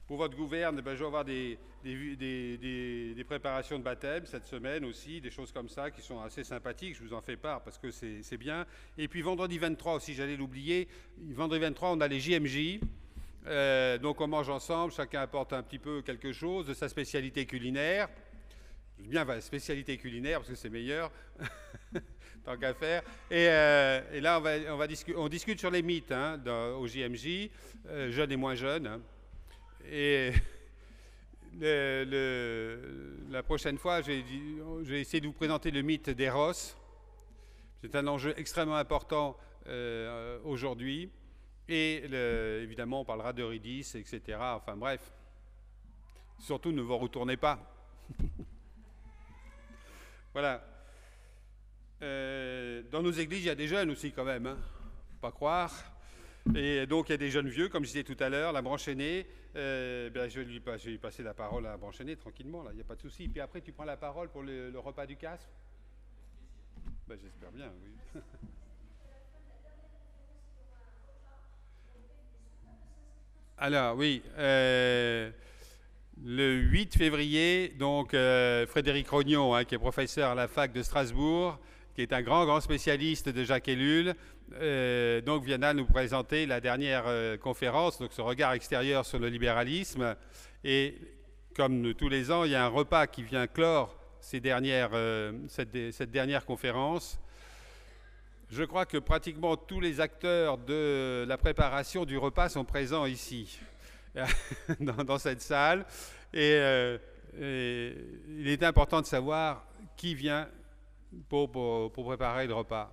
Pour votre gouverne, ben, je vais avoir des, des, préparations de baptême cette semaine aussi, des choses comme ça qui sont assez sympathiques. Je vous en fais part parce que c'est bien. Et puis vendredi 23 aussi, j'allais l'oublier. Vendredi 23, on a les JMJ. Euh, donc on mange ensemble, chacun apporte un petit peu quelque chose de sa spécialité culinaire. Bien, spécialité culinaire parce que c'est meilleur. tant qu'à faire. Et, euh, là, on, discute sur les mythes hein, au JMJ, euh, jeunes et moins jeunes. Hein. Et la prochaine fois, j'ai essayé de vous présenter le mythe d'Eros. C'est un enjeu extrêmement important euh, aujourd'hui. Et évidemment, on parlera d'Eurydice, etc. Enfin bref. Surtout, ne vous retournez pas. voilà. Euh, dans nos églises, il y a des jeunes aussi quand même, hein pas croire. Et donc il y a des jeunes vieux, comme je disais tout à l'heure, la branche aînée. Euh, ben, je, vais lui, passer la parole à la branche aînée tranquillement, là, il n'y a pas de souci. Puis après, tu prends la parole pour le, repas du casque? Ben, J'espère bien, oui. Alors, oui. Euh, le 8 février, donc Frédéric Rognon, hein, qui est professeur à la fac de Strasbourg, qui est un grand, grand spécialiste de Jacques Ellul, euh, donc viendra nous présenter la dernière euh, conférence, donc ce regard extérieur sur le libéralisme. Et comme tous les ans, il y a un repas qui vient clore ces dernières, euh, cette, dernière conférence. Je crois que pratiquement tous les acteurs de la préparation du repas sont présents ici, dans, cette salle. Et, et, il est important de savoir qui vient pour préparer le repas.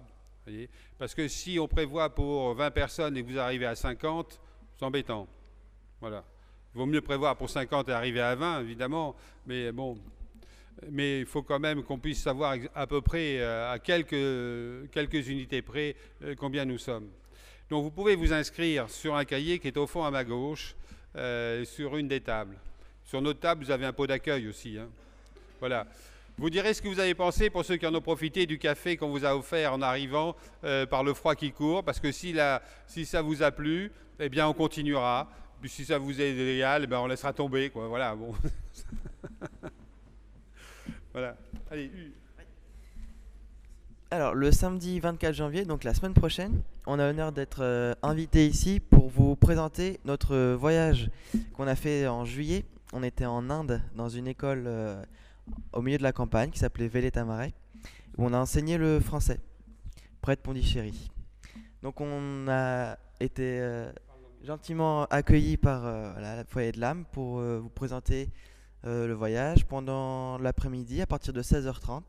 Parce que si on prévoit pour 20 personnes et que vous arrivez à 50, c'est embêtant. Voilà. Il vaut mieux prévoir pour 50 et arriver à 20, évidemment, mais bon. Mais il faut quand même qu'on puisse savoir à peu près, euh, à quelques, quelques unités près, euh, combien nous sommes. Donc vous pouvez vous inscrire sur un cahier qui est au fond à ma gauche, euh, sur une des tables. Sur notre table, vous avez un pot d'accueil aussi. Hein. Voilà. Vous direz ce que vous avez pensé pour ceux qui en ont profité du café qu'on vous a offert en arrivant euh, par le froid qui court, parce que si, si, ça vous a plu, eh bien on continuera. Puis si ça vous est légal, eh bien on laissera tomber. Voilà, bon. voilà. Allez, alors, le samedi 24 janvier, donc la semaine prochaine, on a l'honneur d'être euh, invité ici pour vous présenter notre voyage qu'on a fait en juillet. On était en Inde dans une école euh, au milieu de la campagne qui s'appelait Vélétamarais, où on a enseigné le français, près de Pondichéry. Donc on a été euh, gentiment accueillis par euh, la foyer de l'âme pour vous présenter le voyage pendant l'après-midi à partir de 16h30.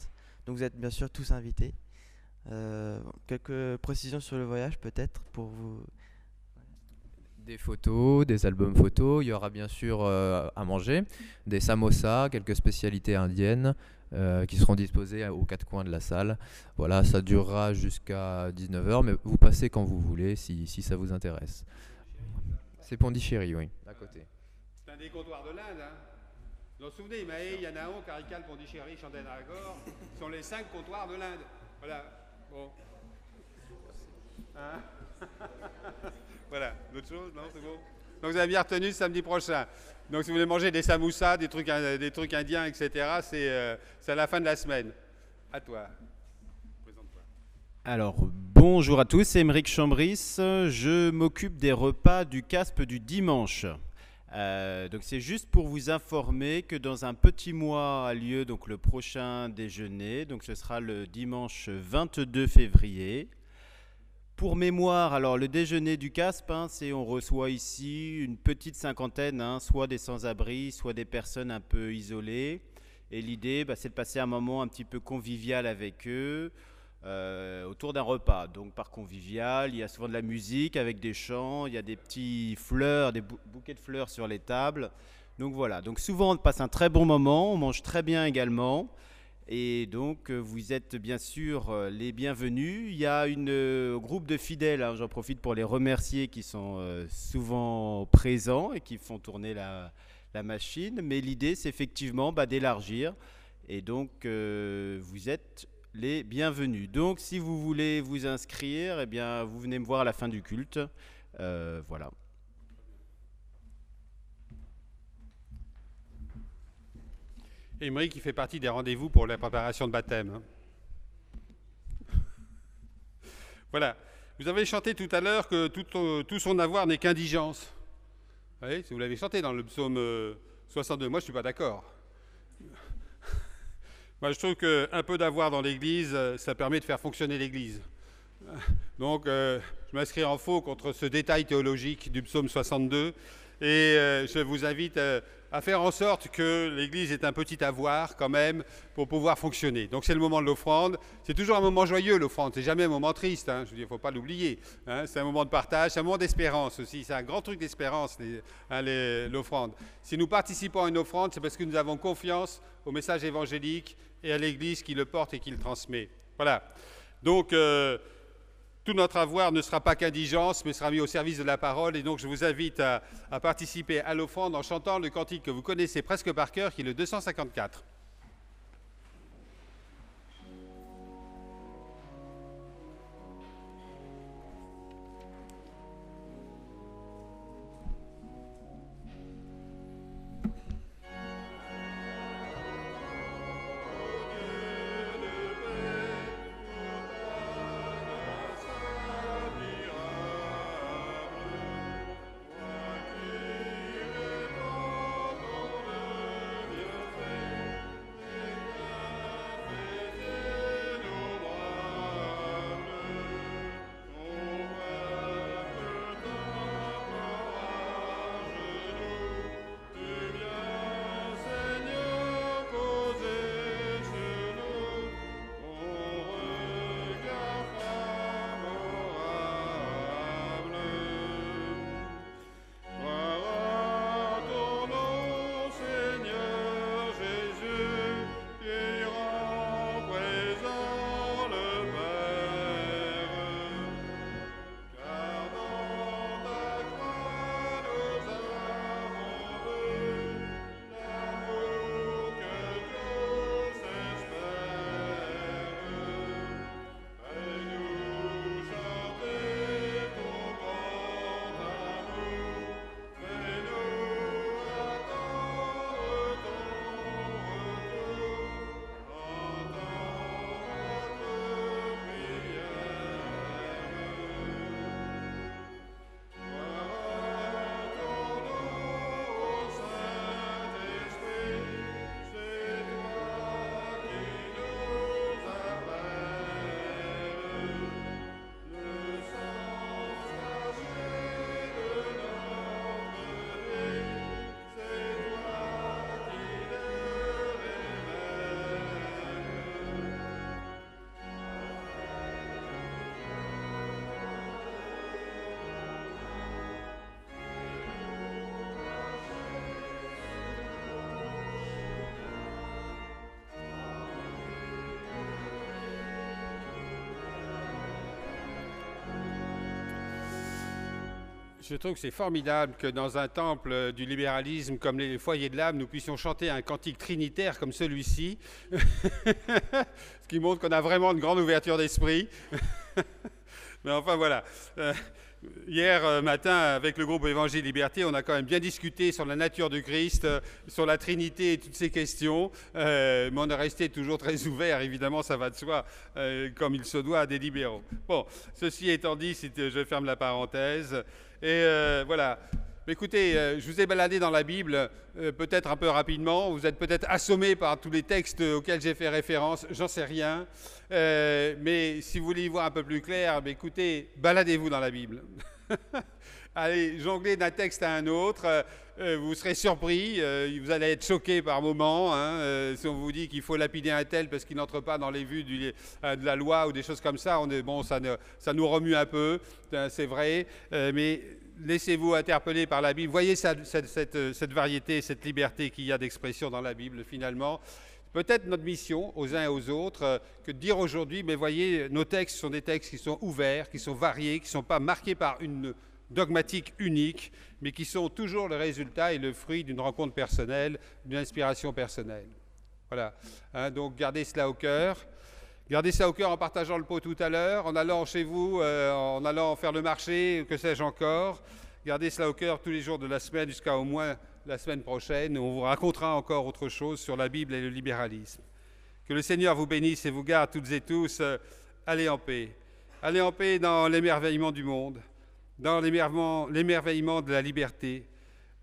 Donc vous êtes bien sûr tous invités. Quelques précisions sur le voyage peut-être pour vous des photos, des albums photos. Il y aura bien sûr euh, à manger, des samosas, quelques spécialités indiennes euh, qui seront disposées aux quatre coins de la salle. Voilà, ça durera jusqu'à 19h, mais vous passez quand vous voulez si, si ça vous intéresse. C'est Pondichéry, oui, à côté. C'est un des comptoirs de l'Inde. Hein vous vous souvenez, Maé, Yanao, Carical, Pondichéry, Chandenagor, sont les cinq comptoirs de l'Inde. Voilà. Bon. Hein? Voilà, d'autres choses Non, c'est bon Donc vous avez bien retenu samedi prochain. Donc si vous voulez manger des samoussas, des trucs, des trucs indiens, etc., euh, c'est à la fin de la semaine. À toi. Alors, bonjour à tous, c'est Émeric Chambris. Je m'occupe des repas du CASP du dimanche. Euh, donc c'est juste pour vous informer que dans un petit mois a lieu donc le prochain déjeuner. Donc ce sera le dimanche 22 février pour mémoire, alors le déjeuner du CASP, hein, c'est on reçoit ici une petite cinquantaine, hein, soit des sans-abri, soit des personnes un peu isolées. Et l'idée, bah, c'est de passer un moment un petit peu convivial avec eux euh, autour d'un repas. Donc par convivial, il y a souvent de la musique avec des chants, il y a des petits fleurs, des bouquets de fleurs sur les tables. Donc voilà, donc souvent on passe un très bon moment, on mange très bien également. Et donc, euh, vous êtes bien sûr euh, les bienvenus. Il y a un groupe de fidèles, j'en profite pour les remercier, qui sont souvent présents et qui font tourner la, machine. Mais l'idée, c'est effectivement bah, d'élargir. Et donc, vous êtes les bienvenus. Donc, si vous voulez vous inscrire, eh bien, vous venez me voir à la fin du culte. voilà. Émeric qui fait partie des rendez-vous pour la préparation de baptême. Hein. voilà. Vous avez chanté tout à l'heure que tout, son avoir n'est qu'indigence. Vous, vous l'avez chanté dans le psaume 62. Euh, Moi, je ne suis pas d'accord. Je trouve qu'un peu d'avoir dans l'Église, euh, ça permet de faire fonctionner l'Église. Donc, euh, je m'inscris en faux contre ce détail théologique du psaume 62 et je vous invite à faire en sorte que l'Église ait un petit avoir quand même pour pouvoir fonctionner. Donc c'est le moment de l'offrande. C'est toujours un moment joyeux l'offrande, c'est jamais un moment triste. Hein. Je veux dire, il ne faut pas l'oublier. Hein. C'est un moment de partage, c'est un moment d'espérance aussi. C'est un grand truc d'espérance hein, l'offrande. Si nous participons à une offrande, c'est parce que nous avons confiance au message évangélique et à l'Église qui le porte et qui le transmet. Voilà. Donc euh, tout notre avoir ne sera pas qu'indigence, mais sera mis au service de la parole. Et donc, je vous invite à, à participer à l'offrande en chantant le cantique que vous connaissez presque par cœur, qui est le 254. Je trouve que c'est formidable que dans un temple du libéralisme comme les foyers de l'âme, nous puissions chanter un cantique trinitaire comme celui-ci, ce qui montre qu'on a vraiment une grande ouverture d'esprit. Mais enfin voilà. Euh, hier euh, matin, avec le groupe Évangile Liberté, on a quand même bien discuté sur la nature du Christ, euh, sur la Trinité et toutes ces questions. mais on est resté toujours très ouvert, évidemment, ça va de soi, comme il se doit à des libéraux. Bon, ceci étant dit, je ferme la parenthèse. Et euh, voilà. Écoutez, euh, je vous ai baladé dans la Bible, euh, peut-être un peu rapidement. Vous êtes peut-être assommé par tous les textes auxquels j'ai fait référence, j'en sais rien. mais si vous voulez y voir un peu plus clair, écoutez, baladez-vous dans la Bible. Allez, jonglez d'un texte à un autre. vous serez surpris, vous allez être choqué par moments. Hein, si on vous dit qu'il faut lapider un tel parce qu'il n'entre pas dans les vues de la loi ou des choses comme ça, bon, ça, ça nous remue un peu, c'est vrai. mais laissez-vous interpeller par la Bible. Voyez cette, cette, variété, cette liberté qu'il y a d'expression dans la Bible finalement. Peut-être notre mission aux uns et aux autres euh, que de dire aujourd'hui, mais voyez, nos textes sont des textes qui sont ouverts, qui sont variés, qui ne sont pas marqués par une dogmatique unique, mais qui sont toujours le résultat et le fruit d'une rencontre personnelle, d'une inspiration personnelle. Voilà. Hein, donc gardez cela au cœur. Gardez ça au cœur en partageant le pot tout à l'heure, en allant chez vous, euh, en allant faire le marché, que sais-je encore. Gardez cela au cœur tous les jours de la semaine jusqu'à au moins la semaine prochaine. On vous racontera encore autre chose sur la Bible et le libéralisme. Que le Seigneur vous bénisse et vous garde toutes et tous. Euh, allez en paix. Allez en paix dans l'émerveillement du monde, dans l'émerveillement de la liberté,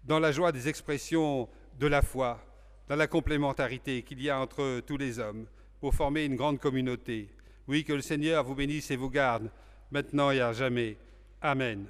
dans la joie des expressions de la foi, dans la complémentarité qu'il y a entre tous les hommes pour former une grande communauté. Oui, que le Seigneur vous bénisse et vous garde, maintenant et à jamais. Amen.